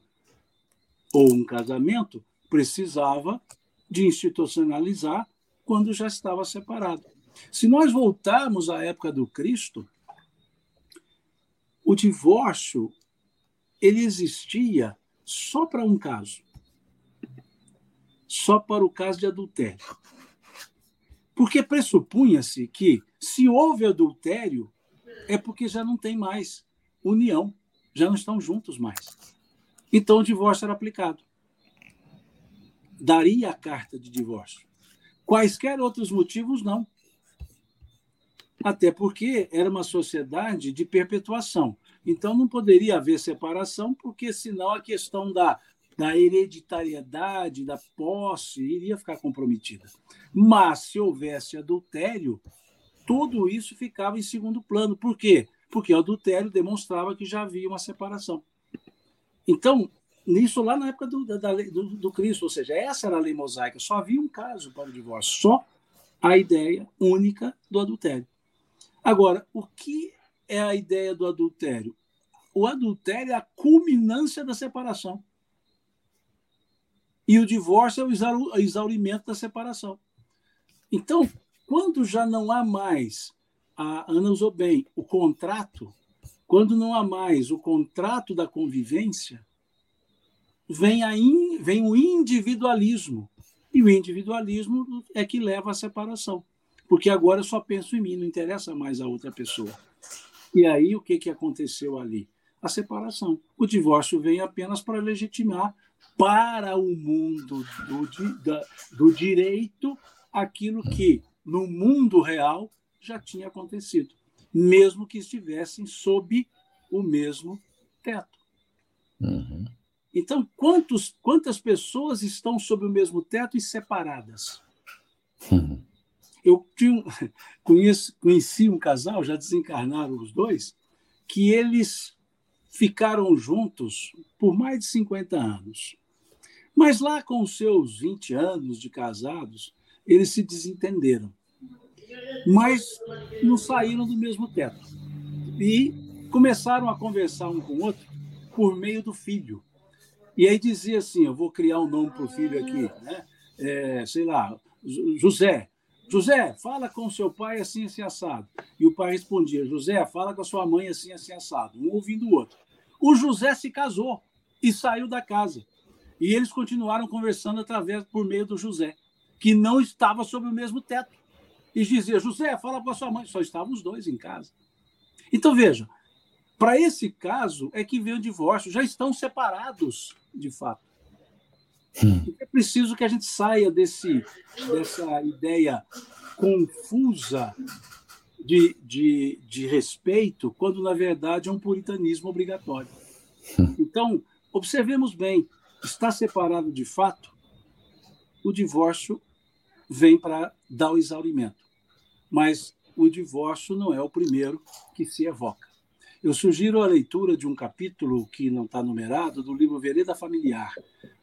ou um casamento, precisava de institucionalizar quando já estava separado. Se nós voltarmos à época do Cristo, o divórcio ele existia só para um caso. Só para o caso de adultério. Porque pressupunha-se que, se houve adultério, é porque já não tem mais união, já não estão juntos mais. Então o divórcio era aplicado. Daria a carta de divórcio. Quaisquer outros motivos, não. Até porque era uma sociedade de perpetuação. Então não poderia haver separação, porque senão a questão da, da hereditariedade, da posse, iria ficar comprometida. Mas se houvesse adultério, tudo isso ficava em segundo plano. Por quê? Porque o adultério demonstrava que já havia uma separação. Então, nisso lá na época do, da, do, do Cristo, ou seja, essa era a lei mosaica, só havia um caso para o divórcio, só a ideia única do adultério. Agora, o que é a ideia do adultério? O adultério é a culminância da separação. E o divórcio é o exaurimento da separação. Então, quando já não há mais, a Ana usou bem, o contrato, quando não há mais o contrato da convivência, vem, a in, vem o individualismo. E o individualismo é que leva à separação porque agora eu só penso em mim, não interessa mais a outra pessoa. E aí o que, que aconteceu ali? A separação. O divórcio vem apenas para legitimar para o mundo do, da, do direito aquilo que no mundo real já tinha acontecido, mesmo que estivessem sob o mesmo teto. Uhum. Então, quantos, quantas pessoas estão sob o mesmo teto e separadas? Uhum. Eu tinha, conheço, conheci um casal, já desencarnaram os dois, que eles ficaram juntos por mais de 50 anos. Mas lá com os seus 20 anos de casados, eles se desentenderam. Mas não saíram do mesmo teto. E começaram a conversar um com o outro por meio do filho. E aí dizia assim: Eu vou criar um nome para o filho aqui, né? É, sei lá, José. José, fala com seu pai assim, assim, assado. E o pai respondia, José, fala com a sua mãe assim, assim, assado. Um ouvindo o outro. O José se casou e saiu da casa. E eles continuaram conversando através, por meio do José, que não estava sob o mesmo teto. E dizia, José, fala com a sua mãe. Só estavam os dois em casa. Então, veja, para esse caso é que veio o divórcio. Já estão separados, de fato. Hum. É preciso que a gente saia desse, dessa ideia confusa de, de, de respeito, quando na verdade é um puritanismo obrigatório. Então, observemos bem: está separado de fato, o divórcio vem para dar o exaurimento. Mas o divórcio não é o primeiro que se evoca. Eu sugiro a leitura de um capítulo que não está numerado do livro Vereda Familiar,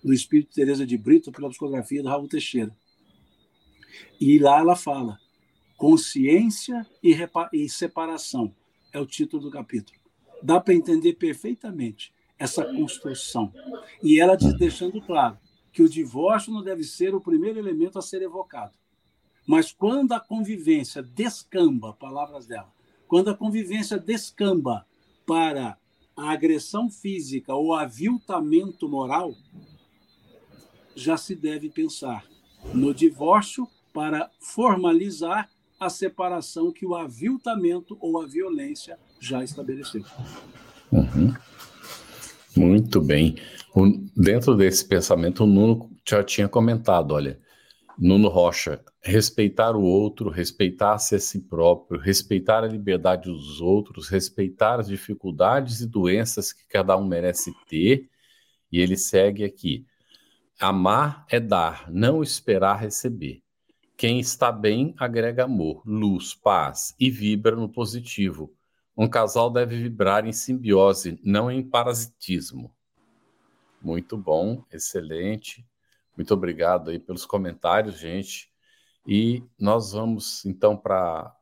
do Espírito Teresa de Brito, pela psicografia do Raul Teixeira. E lá ela fala: consciência e, e separação é o título do capítulo. Dá para entender perfeitamente essa construção. E ela diz, deixando claro que o divórcio não deve ser o primeiro elemento a ser evocado. Mas quando a convivência descamba, palavras dela, quando a convivência descamba para a agressão física ou aviltamento moral, já se deve pensar no divórcio para formalizar a separação que o aviltamento ou a violência já estabeleceu. Uhum. Muito bem. O, dentro desse pensamento, o Nuno já tinha comentado, olha, Nuno Rocha, respeitar o outro, respeitar-se a si próprio, respeitar a liberdade dos outros, respeitar as dificuldades e doenças que cada um merece ter. E ele segue aqui: amar é dar, não esperar receber. Quem está bem agrega amor, luz, paz e vibra no positivo. Um casal deve vibrar em simbiose, não em parasitismo. Muito bom, excelente. Muito obrigado aí pelos comentários, gente. E nós vamos então para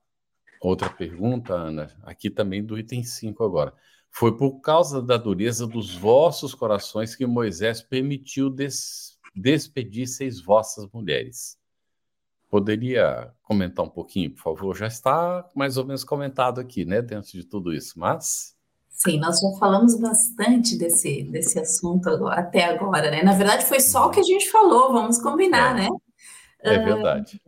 outra pergunta, Ana, aqui também do item 5 agora. Foi por causa da dureza dos vossos corações que Moisés permitiu des despedir seis vossas mulheres. Poderia comentar um pouquinho, por favor? Já está mais ou menos comentado aqui, né, dentro de tudo isso, mas. Sim, nós já falamos bastante desse, desse assunto agora, até agora, né? Na verdade, foi só o que a gente falou, vamos combinar, é. né? É verdade.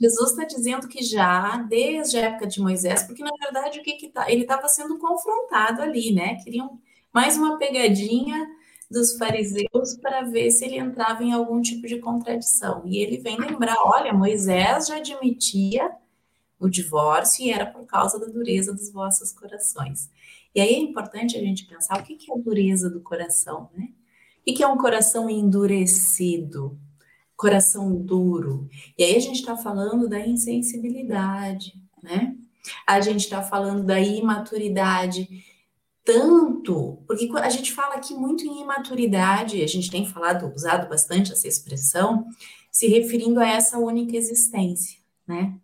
Jesus está dizendo que já desde a época de Moisés, porque na verdade o que, que tá, ele estava sendo confrontado ali, né? Queriam mais uma pegadinha dos fariseus para ver se ele entrava em algum tipo de contradição. E ele vem lembrar: olha, Moisés já admitia o divórcio e era por causa da dureza dos vossos corações. E aí é importante a gente pensar o que, é a dureza do coração, né? O que, é um coração endurecido? Coração duro. E aí a gente está falando da insensibilidade, né? A gente está falando da imaturidade tanto, porque a gente fala aqui muito em imaturidade, a gente tem falado, usado bastante essa expressão, se referindo a essa única existência, né?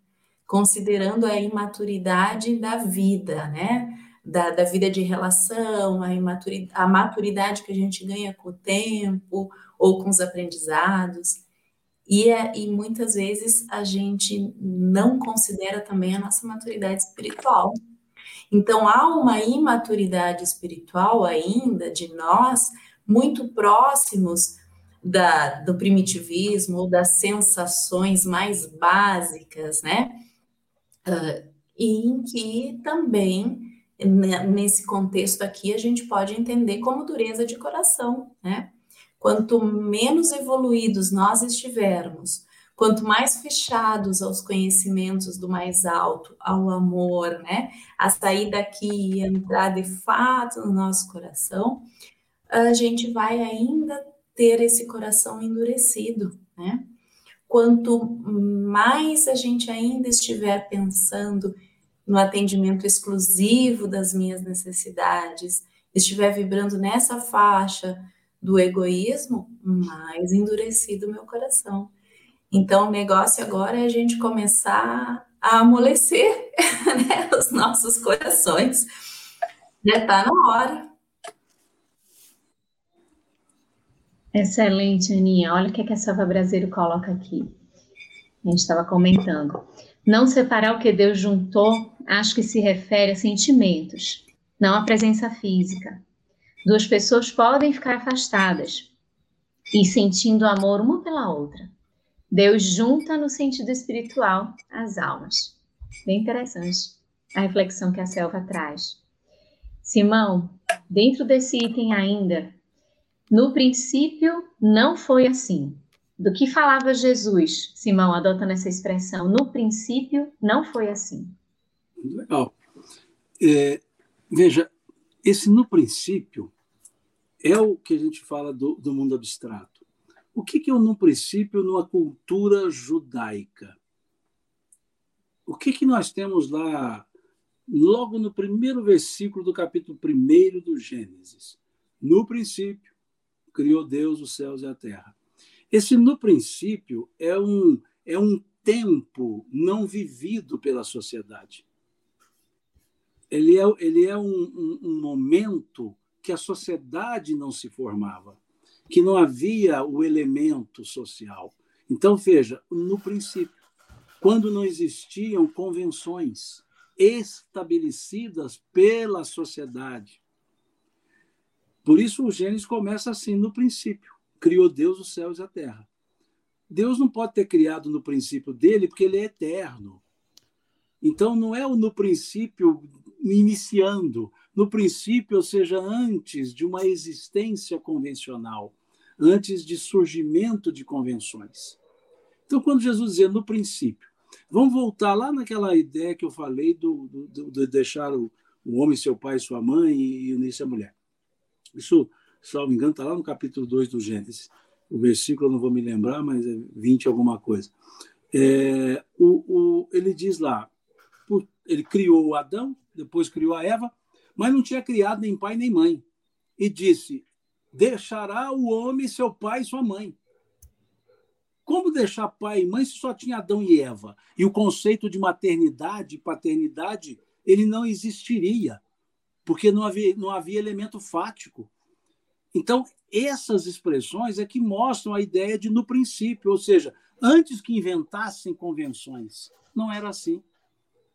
Considerando a imaturidade da vida, né? Da, da vida de relação, a, imaturidade, a maturidade que a gente ganha com o tempo ou com os aprendizados. E, é, e muitas vezes a gente não considera também a nossa maturidade espiritual, então, há uma imaturidade espiritual ainda de nós, muito próximos da, do primitivismo ou das sensações mais básicas, né? Uh, e em que também, nesse contexto aqui, a gente pode entender como dureza de coração, né? Quanto menos evoluídos nós estivermos, Quanto mais fechados aos conhecimentos do mais alto, ao amor, né? A sair daqui e entrar de fato no nosso coração, a gente vai ainda ter esse coração endurecido, né? Quanto mais a gente ainda estiver pensando no atendimento exclusivo das minhas necessidades, estiver vibrando nessa faixa do egoísmo, mais endurecido meu coração. Então, o negócio agora é a gente começar a amolecer né, os nossos corações. Já está na hora. Excelente, Aninha. Olha o que, é que a Selva Brasileiro coloca aqui. A gente estava comentando. Não separar o que Deus juntou, acho que se refere a sentimentos, não a presença física. Duas pessoas podem ficar afastadas e sentindo amor uma pela outra, Deus junta no sentido espiritual as almas. Bem interessante a reflexão que a selva traz. Simão, dentro desse item ainda, no princípio não foi assim. Do que falava Jesus, Simão, adotando essa expressão, no princípio não foi assim. Legal. É, veja, esse no princípio é o que a gente fala do, do mundo abstrato. O que, que é o no princípio numa cultura judaica? O que, que nós temos lá, logo no primeiro versículo do capítulo 1 do Gênesis? No princípio, criou Deus os céus e a terra. Esse no princípio é um, é um tempo não vivido pela sociedade. Ele é, ele é um, um, um momento que a sociedade não se formava, que não havia o elemento social. Então, veja, no princípio, quando não existiam convenções estabelecidas pela sociedade. Por isso o Gênesis começa assim, no princípio criou Deus os céus e a terra. Deus não pode ter criado no princípio dele, porque ele é eterno. Então, não é o no princípio iniciando, no princípio, ou seja, antes de uma existência convencional, antes de surgimento de convenções. Então, quando Jesus dizia no princípio, vamos voltar lá naquela ideia que eu falei do, do, do deixar o, o homem, seu pai e sua mãe e unir-se à mulher. Isso salvo engano, está lá no capítulo 2 do Gênesis. O versículo eu não vou me lembrar, mas é 20 alguma coisa. É, o, o, ele diz lá, ele criou Adão, depois criou a Eva, mas não tinha criado nem pai nem mãe. E disse: Deixará o homem seu pai e sua mãe. Como deixar pai e mãe se só tinha Adão e Eva? E o conceito de maternidade e paternidade ele não existiria, porque não havia, não havia elemento fático. Então, essas expressões é que mostram a ideia de no princípio, ou seja, antes que inventassem convenções, não era assim,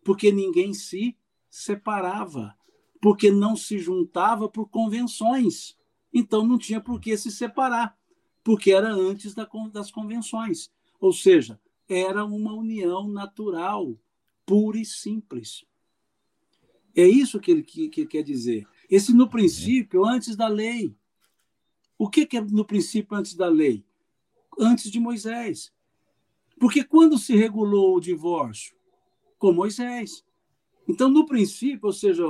porque ninguém se separava, porque não se juntava por convenções. Então não tinha por que se separar, porque era antes das convenções. Ou seja, era uma união natural, pura e simples. É isso que ele, que, que quer dizer. Esse no princípio, antes da lei. O que, é no princípio antes da lei? Antes de Moisés. Porque quando se regulou o divórcio? Com Moisés. Então, no princípio, ou seja,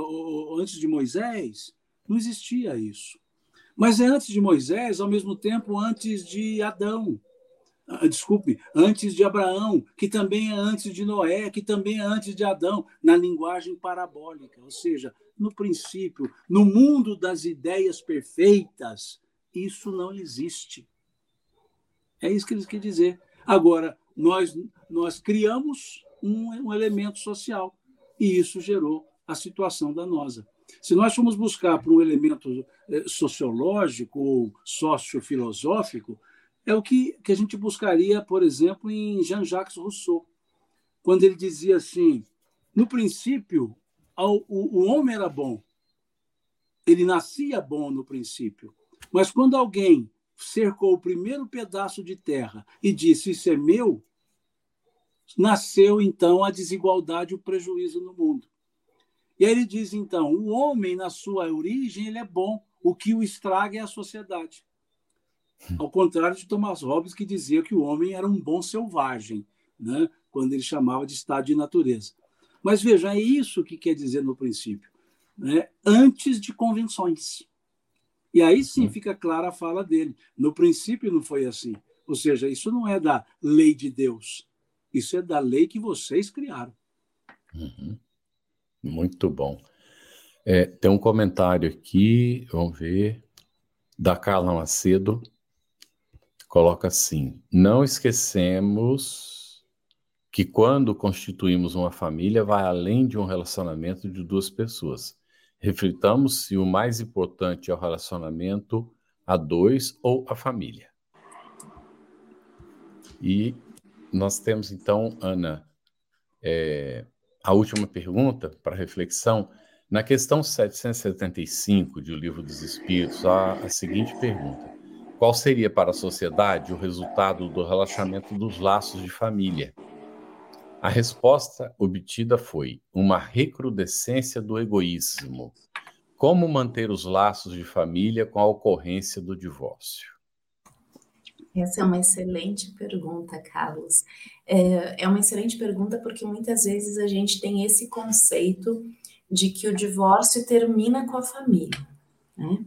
antes de Moisés, não existia isso. Mas é antes de Moisés, ao mesmo tempo antes de Adão. Ah, desculpe, antes de Abraão, que também é antes de Noé, que também é antes de Adão, na linguagem parabólica. Ou seja, no princípio, no mundo das ideias perfeitas, isso não existe. É isso que eles querem dizer. Agora, nós, nós criamos um, um elemento social e isso gerou a situação danosa. Se nós formos buscar por um elemento eh, sociológico ou sociofilosófico, é o que, que a gente buscaria, por exemplo, em Jean-Jacques Rousseau, quando ele dizia assim: no princípio, o, o homem era bom, ele nascia bom no princípio, mas quando alguém cercou o primeiro pedaço de terra e disse: Isso é meu, nasceu então a desigualdade e o prejuízo no mundo. E aí ele diz então: o homem, na sua origem, ele é bom, o que o estraga é a sociedade. Ao contrário de Thomas Hobbes, que dizia que o homem era um bom selvagem, né? quando ele chamava de estado de natureza. Mas veja, é isso que quer dizer no princípio. Né? Antes de convenções. E aí sim fica clara a fala dele. No princípio não foi assim. Ou seja, isso não é da lei de Deus. Isso é da lei que vocês criaram. Uhum. Muito bom. É, tem um comentário aqui, vamos ver, da Carla Macedo. Coloca assim: Não esquecemos que quando constituímos uma família, vai além de um relacionamento de duas pessoas Reflitamos se o mais importante é o relacionamento a dois ou a família. E nós temos então, Ana, é, a última pergunta para reflexão. Na questão 775 de O Livro dos Espíritos, há a seguinte pergunta: Qual seria para a sociedade o resultado do relaxamento dos laços de família? A resposta obtida foi uma recrudescência do egoísmo. Como manter os laços de família com a ocorrência do divórcio? Essa é uma excelente pergunta, Carlos. É, é uma excelente pergunta porque muitas vezes a gente tem esse conceito de que o divórcio termina com a família, né?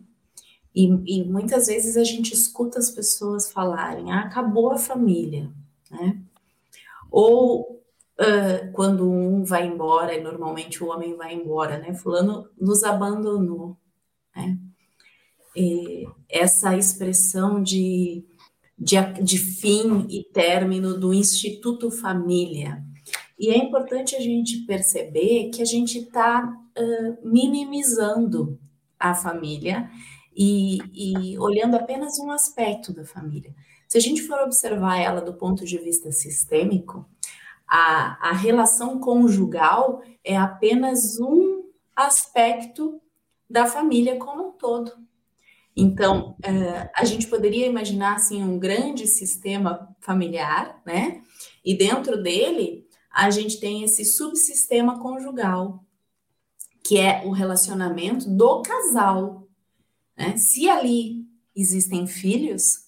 E, e muitas vezes a gente escuta as pessoas falarem, ah, acabou a família, né? Ou uh, quando um vai embora, e normalmente o homem vai embora, né? Fulano nos abandonou, né? E essa expressão de, de, de fim e término do Instituto Família. E é importante a gente perceber que a gente está uh, minimizando a família e, e olhando apenas um aspecto da família. Se a gente for observar ela do ponto de vista sistêmico, a, a relação conjugal é apenas um aspecto da família como um todo. Então, é, a gente poderia imaginar assim um grande sistema familiar, né? E dentro dele a gente tem esse subsistema conjugal, que é o relacionamento do casal. Né? Se ali existem filhos,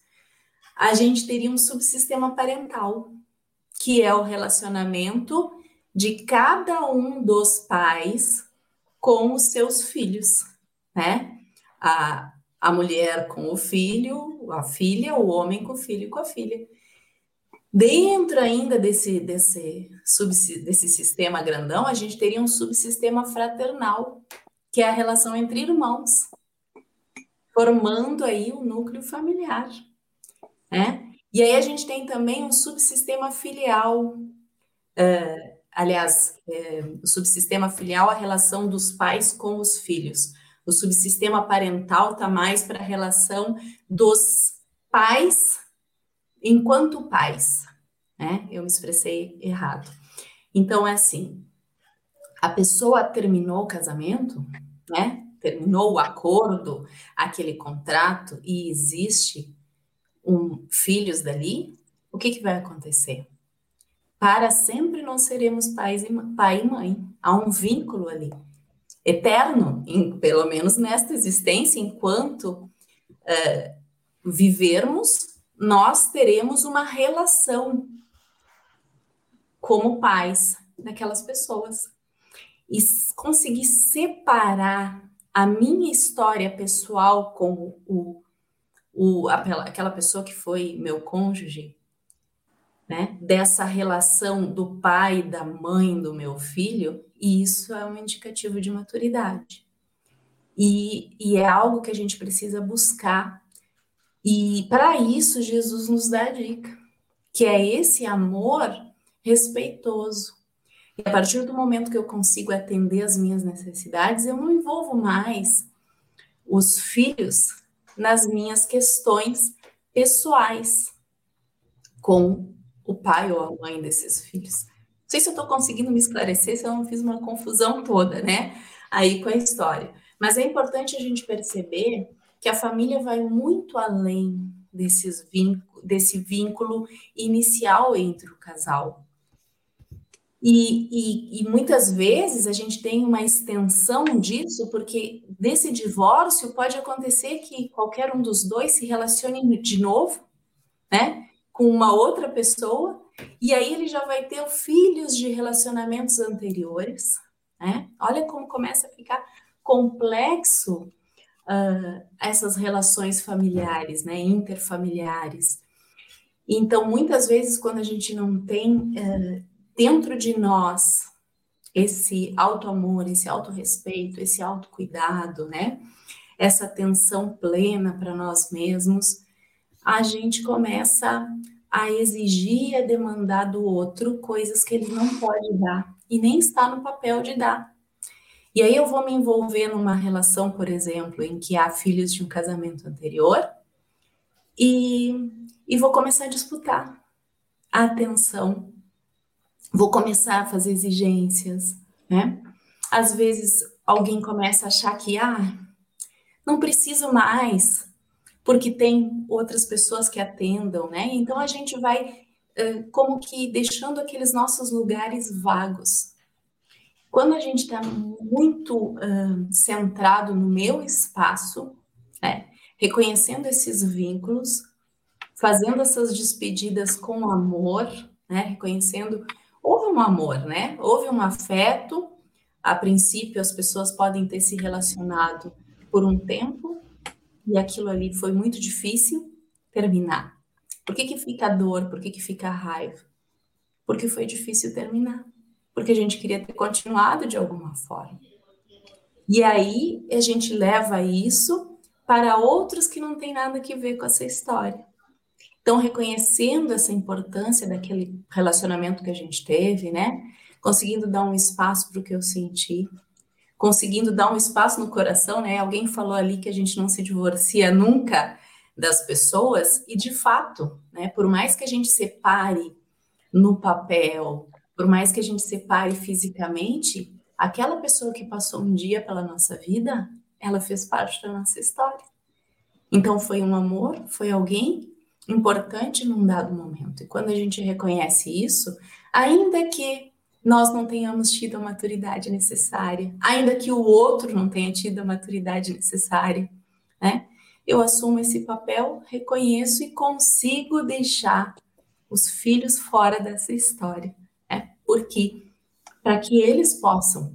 a gente teria um subsistema parental, que é o relacionamento de cada um dos pais com os seus filhos, né? A, a mulher com o filho, a filha, o homem com o filho e com a filha. Dentro ainda desse, desse, desse sistema grandão, a gente teria um subsistema fraternal, que é a relação entre irmãos, formando aí o núcleo familiar, né? E aí a gente tem também um subsistema filial, uh, aliás, é, o subsistema filial, a relação dos pais com os filhos. O subsistema parental está mais para a relação dos pais enquanto pais, né? Eu me expressei errado. Então é assim, a pessoa terminou o casamento, né? Terminou o acordo, aquele contrato e existe um, filhos dali, o que, que vai acontecer? Para sempre nós seremos pais e, pai e mãe. Há um vínculo ali, eterno, em, pelo menos nesta existência, enquanto uh, vivermos, nós teremos uma relação como pais daquelas pessoas. E conseguir separar a minha história pessoal com o o, aquela pessoa que foi meu cônjuge, né, dessa relação do pai e da mãe do meu filho, e isso é um indicativo de maturidade. E, e é algo que a gente precisa buscar. E para isso, Jesus nos dá a dica, que é esse amor respeitoso. E a partir do momento que eu consigo atender as minhas necessidades, eu não envolvo mais os filhos nas minhas questões pessoais com o pai ou a mãe desses filhos. Sei se eu estou conseguindo me esclarecer, se eu não fiz uma confusão toda, né? Aí com a história. Mas é importante a gente perceber que a família vai muito além desses vínculo, desse vínculo inicial entre o casal. E, e, e, muitas vezes a gente tem uma extensão disso, porque desse divórcio pode acontecer que qualquer um dos dois se relacione de novo, né, com uma outra pessoa, e aí ele já vai ter filhos de relacionamentos anteriores, né? Olha como começa a ficar complexo uh, essas relações familiares, né, interfamiliares. Então, muitas vezes, quando a gente não tem uh, dentro de nós esse auto-amor, esse auto-respeito, esse auto-cuidado, né? Essa atenção plena para nós mesmos, a gente começa a exigir e a demandar do outro coisas que ele não pode dar e nem está no papel de dar. E aí eu vou me envolver numa relação, por exemplo, em que há filhos de um casamento anterior e, e vou começar a disputar a atenção vou começar a fazer exigências, né? Às vezes alguém começa a achar que, ah, não preciso mais, porque tem outras pessoas que atendam, né? Então a gente vai como que deixando aqueles nossos lugares vagos. Quando a gente está muito uh, centrado no meu espaço, né? reconhecendo esses vínculos, fazendo essas despedidas com amor, né? Reconhecendo houve um amor, né? Houve um afeto. A princípio, as pessoas podem ter se relacionado por um tempo e aquilo ali foi muito difícil terminar. Por que, que fica a dor? Por que, que fica a raiva? Porque foi difícil terminar. Porque a gente queria ter continuado de alguma forma. E aí a gente leva isso para outros que não têm nada a ver com essa história. Então, reconhecendo essa importância daquele relacionamento que a gente teve, né? Conseguindo dar um espaço para o que eu senti, conseguindo dar um espaço no coração, né? Alguém falou ali que a gente não se divorcia nunca das pessoas, e de fato, né? Por mais que a gente separe no papel, por mais que a gente separe fisicamente, aquela pessoa que passou um dia pela nossa vida, ela fez parte da nossa história. Então foi um amor, foi alguém importante num dado momento. E quando a gente reconhece isso, ainda que nós não tenhamos tido a maturidade necessária, ainda que o outro não tenha tido a maturidade necessária, né? Eu assumo esse papel, reconheço e consigo deixar os filhos fora dessa história, né? Porque para que eles possam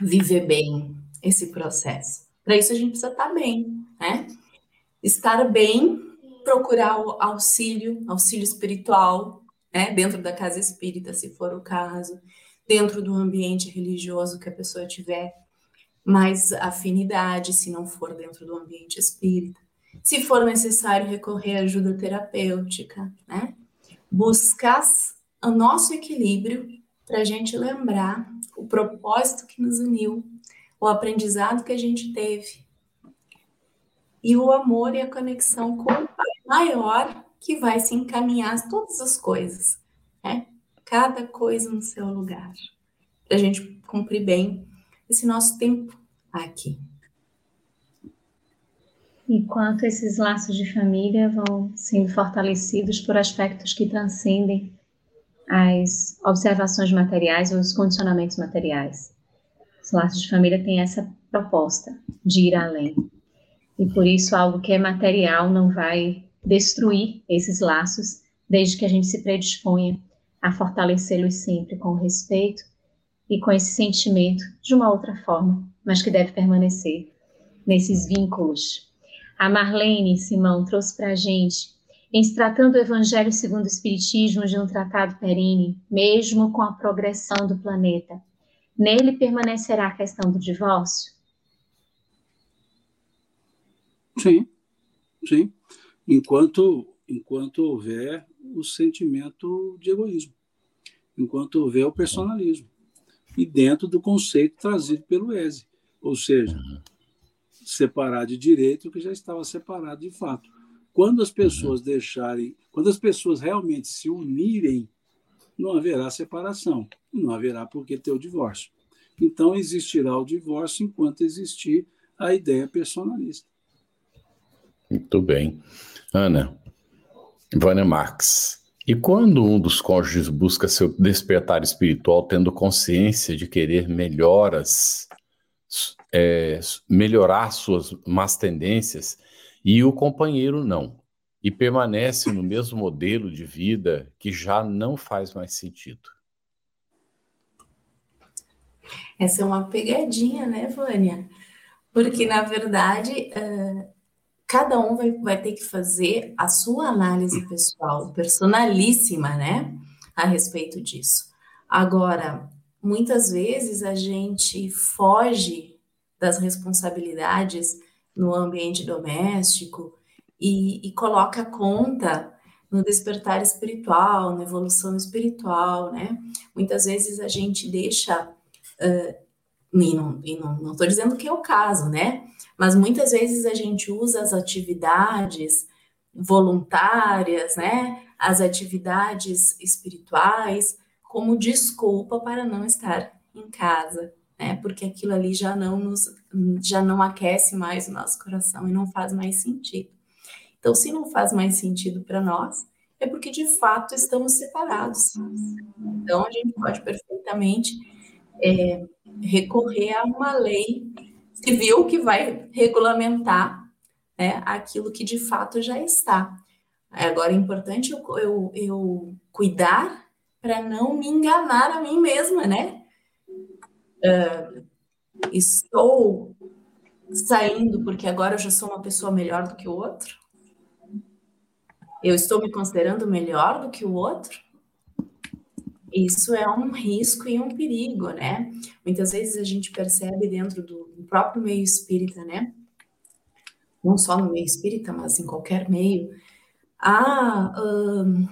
viver bem esse processo. Para isso a gente precisa estar bem, né? Estar bem procurar o auxílio, auxílio espiritual, né, dentro da casa espírita, se for o caso, dentro do ambiente religioso que a pessoa tiver mais afinidade, se não for dentro do ambiente espírita. Se for necessário recorrer à ajuda terapêutica, né? Buscar o nosso equilíbrio para a gente lembrar o propósito que nos uniu, o aprendizado que a gente teve, e o amor e a conexão com o Pai maior que vai se encaminhar todas as coisas, né? Cada coisa no seu lugar, para a gente cumprir bem esse nosso tempo aqui. Enquanto esses laços de família vão sendo fortalecidos por aspectos que transcendem as observações materiais ou os condicionamentos materiais. Os laços de família têm essa proposta de ir além. E por isso algo que é material não vai destruir esses laços, desde que a gente se predisponha a fortalecê-los sempre com respeito e com esse sentimento de uma outra forma, mas que deve permanecer nesses vínculos. A Marlene Simão trouxe para a gente, em se tratando do Evangelho segundo o Espiritismo de um tratado perene, mesmo com a progressão do planeta, nele permanecerá a questão do divórcio? Sim, sim. Enquanto, enquanto houver o sentimento de egoísmo, enquanto houver o personalismo, e dentro do conceito trazido pelo ESE, ou seja, separar de direito o que já estava separado de fato. Quando as pessoas deixarem, quando as pessoas realmente se unirem, não haverá separação, não haverá por que ter o divórcio. Então existirá o divórcio enquanto existir a ideia personalista. Muito bem. Ana, Vânia Marx. E quando um dos cônjuges busca seu despertar espiritual, tendo consciência de querer melhoras, é, melhorar suas más tendências, e o companheiro não, e permanece no mesmo modelo de vida que já não faz mais sentido? Essa é uma pegadinha, né, Vânia? Porque, na verdade, uh cada um vai, vai ter que fazer a sua análise pessoal, personalíssima, né, a respeito disso. Agora, muitas vezes a gente foge das responsabilidades no ambiente doméstico e, e coloca a conta no despertar espiritual, na evolução espiritual, né? Muitas vezes a gente deixa, uh, e não estou dizendo que é o caso, né? mas muitas vezes a gente usa as atividades voluntárias, né, as atividades espirituais como desculpa para não estar em casa, né, porque aquilo ali já não nos já não aquece mais o nosso coração e não faz mais sentido. Então, se não faz mais sentido para nós, é porque de fato estamos separados. Então, a gente pode perfeitamente é, recorrer a uma lei civil que vai regulamentar né, aquilo que de fato já está. Agora é importante eu, eu, eu cuidar para não me enganar a mim mesma, né? Uh, estou saindo porque agora eu já sou uma pessoa melhor do que o outro? Eu estou me considerando melhor do que o outro? Isso é um risco e um perigo, né? Muitas vezes a gente percebe dentro do próprio meio espírita, né? Não só no meio espírita, mas em qualquer meio. Ah, um,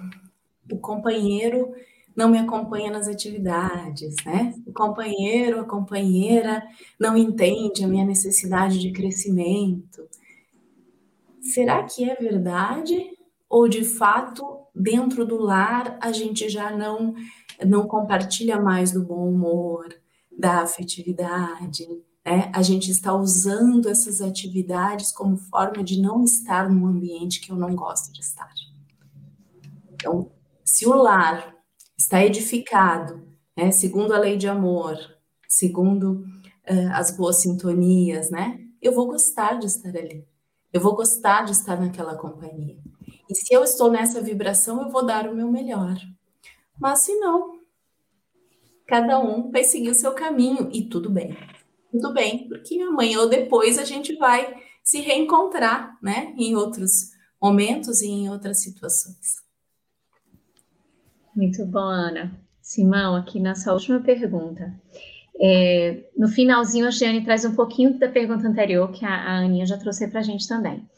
o companheiro não me acompanha nas atividades, né? O companheiro, a companheira não entende a minha necessidade de crescimento. Será que é verdade? Ou de fato, dentro do lar, a gente já não, não compartilha mais do bom humor, da afetividade? Né? A gente está usando essas atividades como forma de não estar num ambiente que eu não gosto de estar. Então, se o lar está edificado, né, segundo a lei de amor, segundo uh, as boas sintonias, né, eu vou gostar de estar ali. Eu vou gostar de estar naquela companhia. E se eu estou nessa vibração, eu vou dar o meu melhor. Mas se não, cada um vai seguir o seu caminho e tudo bem. Tudo bem, porque amanhã ou depois a gente vai se reencontrar, né, em outros momentos e em outras situações. Muito bom, Ana. Simão, aqui na sua última pergunta. É, no finalzinho, a Giane traz um pouquinho da pergunta anterior, que a, a Aninha já trouxe para a gente também.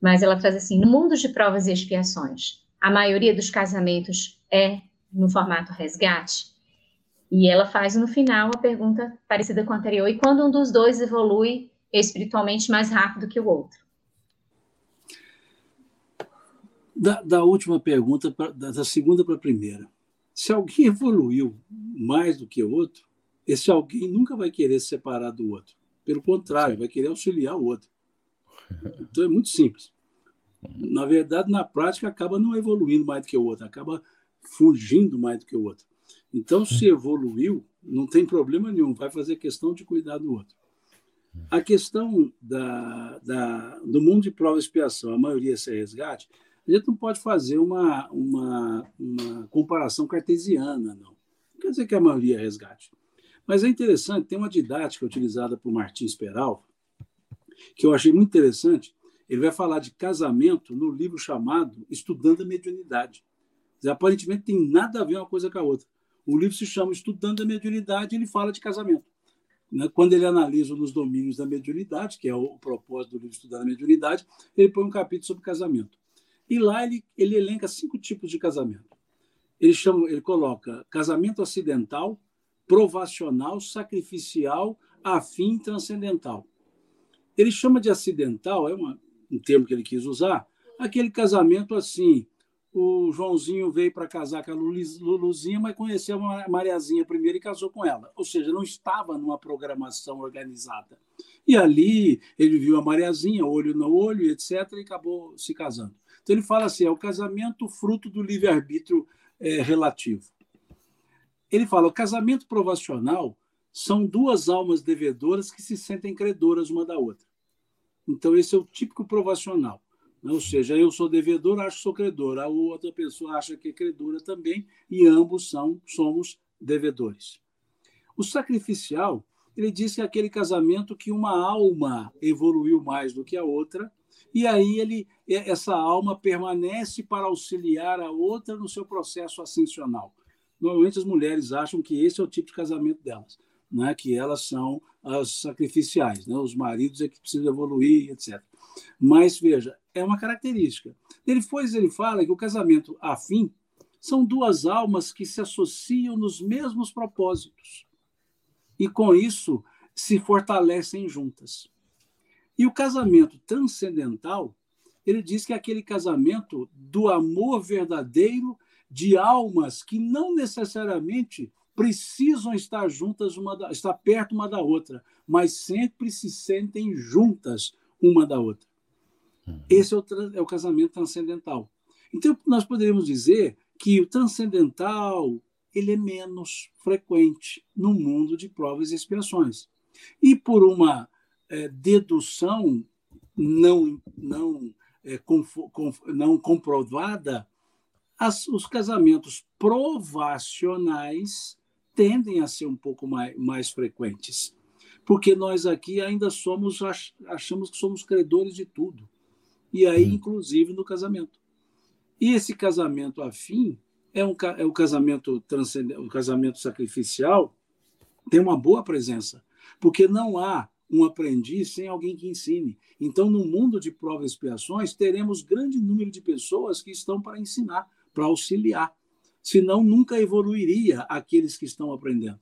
Mas ela traz assim: no mundo de provas e expiações, a maioria dos casamentos é no formato resgate? E ela faz no final a pergunta parecida com a anterior: e quando um dos dois evolui espiritualmente mais rápido que o outro? Da, da última pergunta, pra, da, da segunda para a primeira. Se alguém evoluiu mais do que o outro, esse alguém nunca vai querer se separar do outro. Pelo contrário, vai querer auxiliar o outro. Então é muito simples. Na verdade, na prática, acaba não evoluindo mais do que o outro, acaba fugindo mais do que o outro. Então, se evoluiu, não tem problema nenhum, vai fazer questão de cuidar do outro. A questão da, da, do mundo de prova e expiação, a maioria ser resgate, a gente não pode fazer uma, uma, uma comparação cartesiana, não. Não quer dizer que a maioria é resgate. Mas é interessante, tem uma didática utilizada por Martins Peral, que eu achei muito interessante. Ele vai falar de casamento no livro chamado Estudando a Mediunidade. Aparentemente tem nada a ver uma coisa com a outra. O livro se chama Estudando a Mediunidade ele fala de casamento. Né? Quando ele analisa nos domínios da mediunidade, que é o propósito do livro Estudando a Mediunidade, ele põe um capítulo sobre casamento. E lá ele, ele elenca cinco tipos de casamento. Ele, chama, ele coloca casamento acidental, provacional, sacrificial, afim transcendental. Ele chama de acidental, é uma, um termo que ele quis usar, aquele casamento assim. O Joãozinho veio para casar com a Luluzinha, mas conheceu a Mariazinha primeiro e casou com ela. Ou seja, não estava numa programação organizada. E ali ele viu a Mariazinha, olho no olho, etc., e acabou se casando. Então ele fala assim: é o casamento fruto do livre-arbítrio é, relativo. Ele fala: o casamento provacional são duas almas devedoras que se sentem credoras uma da outra. Então, esse é o típico provacional. Ou seja, eu sou devedor, acho que sou credor, a outra pessoa acha que é credora também, e ambos são, somos devedores. O sacrificial, ele diz que é aquele casamento que uma alma evoluiu mais do que a outra e aí ele, essa alma permanece para auxiliar a outra no seu processo ascensional. Normalmente as mulheres acham que esse é o tipo de casamento delas, né? que elas são as sacrificiais, né? os maridos é que precisam evoluir, etc. Mas, veja, é uma característica. Depois ele fala que o casamento afim são duas almas que se associam nos mesmos propósitos e, com isso, se fortalecem juntas. E o casamento transcendental, ele diz que é aquele casamento do amor verdadeiro de almas que não necessariamente precisam estar juntas uma da, estar perto uma da outra, mas sempre se sentem juntas uma da outra. Uhum. Esse é o, é o casamento transcendental. Então nós poderíamos dizer que o transcendental ele é menos frequente no mundo de provas e expiações. E por uma é, dedução não, não é, não comprovada, as, os casamentos provacionais tendem a ser um pouco mais, mais frequentes. Porque nós aqui ainda somos, achamos que somos credores de tudo. E aí, hum. inclusive, no casamento. E esse casamento afim é, um, é o casamento transcendente, o casamento sacrificial tem uma boa presença, porque não há um aprendiz sem alguém que ensine. Então, no mundo de provas e expiações, teremos grande número de pessoas que estão para ensinar, para auxiliar. Senão, nunca evoluiria aqueles que estão aprendendo.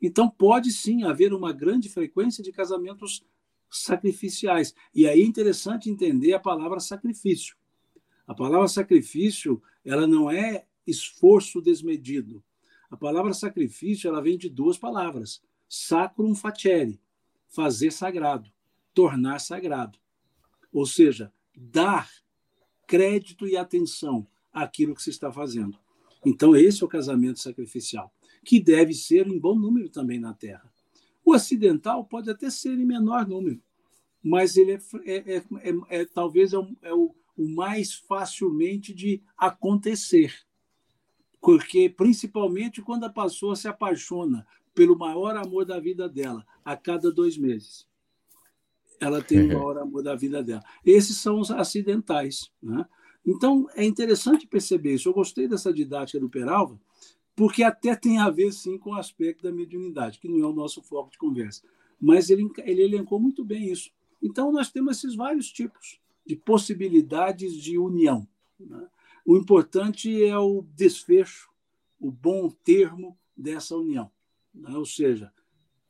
Então, pode sim haver uma grande frequência de casamentos sacrificiais. E aí é interessante entender a palavra sacrifício. A palavra sacrifício, ela não é esforço desmedido. A palavra sacrifício, ela vem de duas palavras: sacrum facere, fazer sagrado, tornar sagrado. Ou seja, dar crédito e atenção àquilo que se está fazendo. Então, esse é o casamento sacrificial que deve ser em bom número também na Terra. O acidental pode até ser em menor número, mas ele é, é, é, é talvez é, o, é o, o mais facilmente de acontecer. Porque, principalmente quando a pessoa se apaixona pelo maior amor da vida dela, a cada dois meses. Ela tem o maior amor da vida dela. Esses são os acidentais. Né? Então, é interessante perceber isso. Eu gostei dessa didática do Peralva, porque até tem a ver, sim, com o aspecto da mediunidade, que não é o nosso foco de conversa. Mas ele, ele elencou muito bem isso. Então, nós temos esses vários tipos de possibilidades de união. Né? O importante é o desfecho, o bom termo dessa união. Né? Ou seja,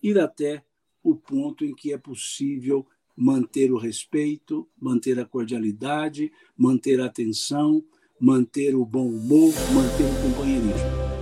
ir até o ponto em que é possível manter o respeito, manter a cordialidade, manter a atenção, manter o bom humor, manter o companheirismo.